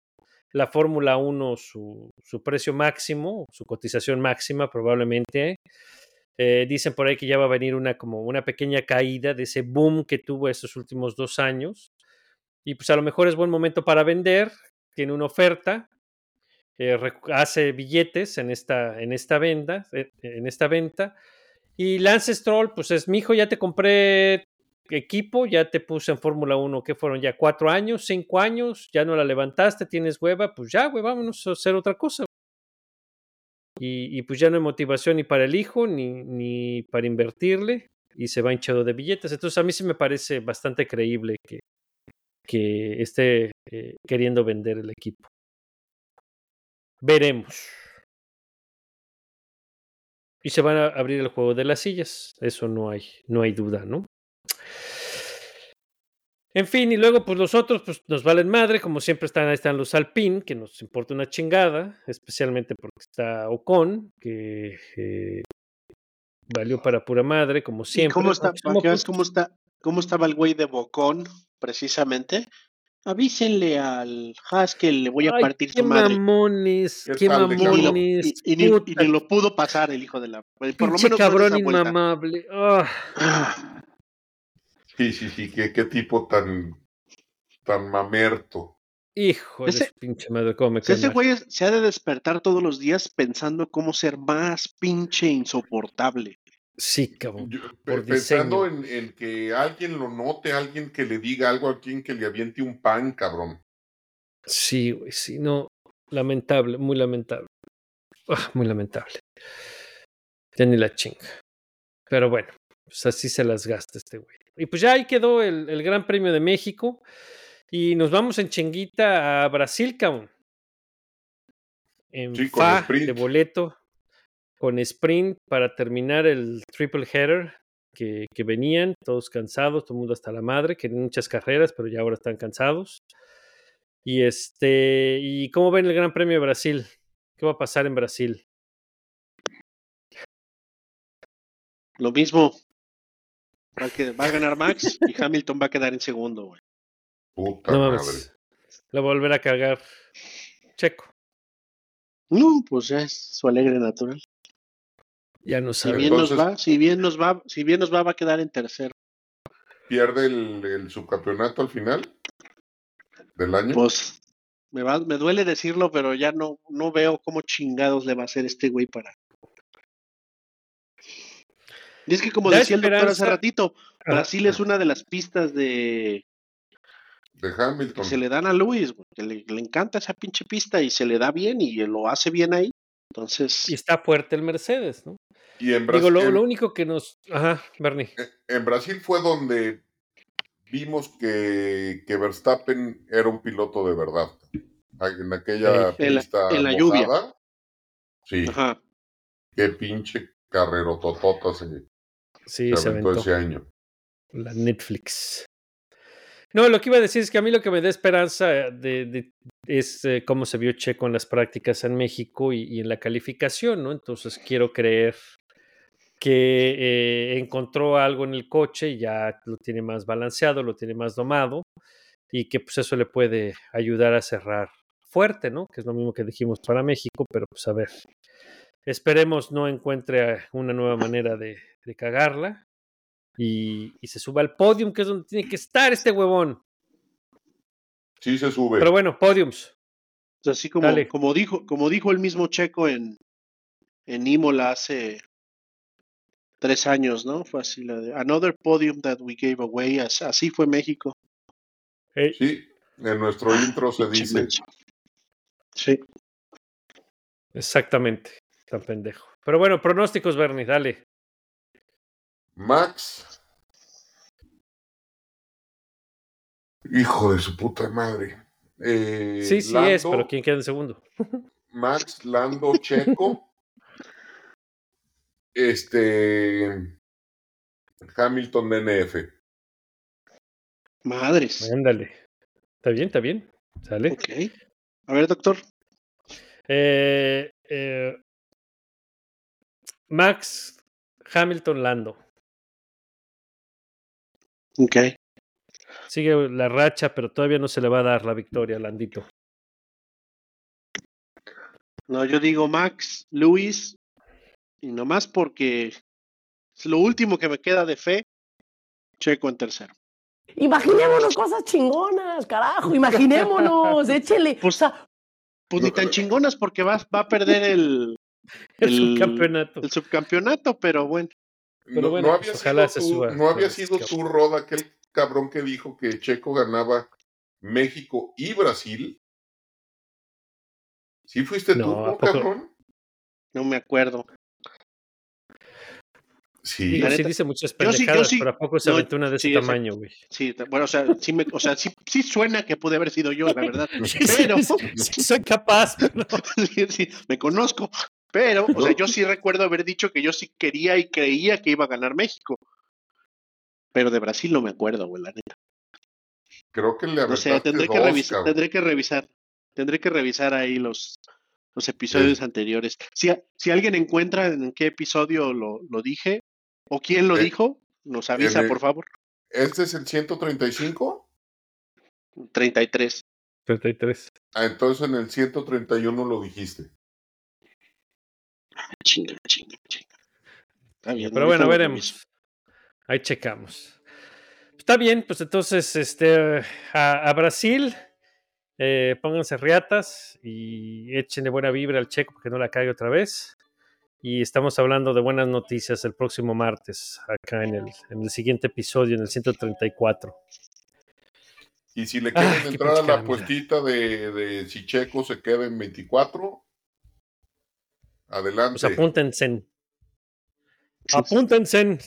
la Fórmula 1 su, su, precio máximo, su cotización máxima probablemente. Eh, dicen por ahí que ya va a venir una como una pequeña caída de ese boom que tuvo estos últimos dos años. Y pues a lo mejor es buen momento para vender, tiene una oferta, eh, hace billetes en esta, en esta venta, eh, en esta venta. Y Lance Stroll, pues es mi hijo, ya te compré equipo, ya te puse en Fórmula 1, que fueron ya cuatro años, cinco años, ya no la levantaste, tienes hueva, pues ya, güey, vámonos a hacer otra cosa. Y, pues ya no hay motivación ni para el hijo, ni, ni para invertirle, y se va hinchado de billetes. Entonces a mí sí me parece bastante creíble que, que esté eh, queriendo vender el equipo. Veremos. Y se van a abrir el juego de las sillas, eso no hay, no hay duda, ¿no? En fin, y luego pues los otros pues nos valen madre, como siempre están, ahí están los Alpine, que nos importa una chingada, especialmente porque está Ocon, que eh, valió para pura madre, como siempre. ¿Cómo, está, cómo, está, ¿Cómo estaba el güey de Bocón, precisamente? Avísenle al Haskell, le voy a Ay, partir qué su madre. Mamones, ¿Qué mamones, Y, y ni, y puta, ni lo pudo pasar el hijo de la. Por lo pinche menos cabrón inmamable. Ah. Ah, Sí, sí, sí, qué, qué tipo tan, tan mamerto. Hijo de Ese- pinche madre, cómo me ese güey se ha de despertar todos los días pensando cómo ser más pinche insoportable. Sí, cabrón. Yo- Por pe- pensando en, en que alguien lo note, alguien que le diga algo, alguien que le aviente un pan, cabrón. Sí, güey, sí, no. Lamentable, muy lamentable. Ah, muy lamentable. Ya ni la chinga. Pero bueno, pues así se las gasta este güey. Y pues ya ahí quedó el, el Gran Premio de México. Y nos vamos en chinguita a Brasil, cabrón. En Sí, con fa de boleto, con sprint para terminar el triple header que, que venían, todos cansados, todo el mundo hasta la madre, querían muchas carreras, pero ya ahora están cansados. Y este, ¿y cómo ven el Gran Premio de Brasil? ¿Qué va a pasar en Brasil? Lo mismo. Va a, que- va a ganar Max y Hamilton va a quedar en segundo, güey. Puta No madre. a volver a cargar Checo. No, pues ya es su alegre natural. Ya no Si sabe. bien nos va, si bien nos va, si bien nos va, va a quedar en tercero. ¿Pierde el, el subcampeonato al final del año? Pues me va, me duele decirlo, pero ya no, no veo cómo chingados le va a hacer este güey para. Y es que como decía el doctor hace ratito, Ajá. Brasil es una de las pistas de de que Hamilton. se le dan a Luis, que le, le encanta esa pinche pista y se le da bien y lo hace bien ahí. Entonces, Y está fuerte el Mercedes, ¿no? Y en Digo, Brasil, lo, lo único que nos. Ajá, Bernie. en Brasil fue donde vimos que, que Verstappen era un piloto de verdad. En aquella En la- pista en la lluvia. mojada. Sí, ajá. qué pinche carrero totota se, Sí, se se aventó aventó. ese año. La Netflix. No, lo que iba a decir es que a mí lo que me da esperanza de, de- es eh, cómo se vio Checo en las prácticas en México y, en la calificación, ¿no? Entonces quiero creer que eh, encontró algo en el coche ya lo tiene más balanceado, lo tiene más domado y que pues eso le puede ayudar a cerrar fuerte, ¿no? Que es lo mismo que dijimos para México, pero pues a ver. Esperemos no encuentre una nueva manera de, de cagarla y, y se suba al podium, que es donde tiene que estar este huevón. Sí se sube. Pero bueno, podiums. Así como, Dale. como dijo, como dijo el mismo Checo en, en Imola hace tres años, ¿no? Fue así la de Another podium that we gave away. As- Así fue México. Sí, en nuestro intro se dice. Sí. exactamente. Tan pendejo. Pero bueno, pronósticos, Bernie, dale. Max. Hijo de su puta madre. Eh, Sí, sí es, pero ¿quién queda en segundo? Max, Lando, Checo. este. Hamilton, DNF. Madres. Ándale. Está bien, está bien. Sale. Ok. A ver, doctor. Eh, eh, Max Hamilton Lando. Ok. sigue la racha, pero todavía no se le va a dar la victoria a Landito. No, yo digo Max, Luis, y nomás porque es lo último que me queda de fe, Checo en tercero. Imaginémonos cosas chingonas, carajo, imaginémonos, [laughs] échele. Pues, o sea, pues ni tan chingonas porque va, va a perder el, [laughs] El subcampeonato. el subcampeonato, pero bueno. Pero no, bueno, no había ojalá sido, se tú, suba. no había sido que- tú, Rod, aquel cabrón que dijo que Checo ganaba México y Brasil. ¿Sí fuiste No, tú, ¿a no, cabrón? No me acuerdo. Sí. La sí neta, dice muchas yo sí- yo pendejadas, sí- pero ¿a poco se no, aventó una de ese tamaño, güey? Sí, bueno, o sea, sí, me, o sea, sí, sí suena que pude haber sido yo, la verdad. [laughs] Sí, Pero, sí, sí, soy capaz, pero [laughs] sí, sí, me conozco. Pero, o sea, yo sí recuerdo haber dicho que yo sí quería y creía que iba a ganar México. Pero de Brasil no me acuerdo, güey, la neta. Creo que le No aventaste sé, tendré que, revisar, tendré que revisar. Tendré que revisar ahí los, los episodios anteriores. Si, si alguien encuentra en qué episodio lo, lo dije, o quién lo Eh, dijo, nos avisa, el- por favor. ¿Este es el 135? 33. 33. Ah, entonces en el 131 lo dijiste. Chinga, chinga, chinga. Está bien, Pero bueno, veremos. Ahí checamos. Está bien, pues entonces este, a, a Brasil, eh, pónganse riatas y échenle buena vibra al checo porque no la caiga otra vez. Y estamos hablando de buenas noticias el próximo martes, acá en el, en el siguiente episodio, en el 134. Y si le Ah, quieren entrar a la puestita de, de si Checo se queda en 24, adelante. Pues apúntense. Apúntense.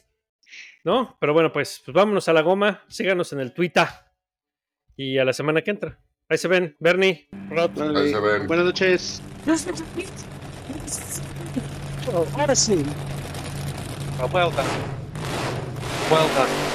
¿No? Pero bueno, pues, pues vámonos a la goma. Síganos en el Twitter. Y a la semana que entra. Ahí se ven. Bernie, Ahí se ven. Buenas noches. Oh. Oh, well done. Well done.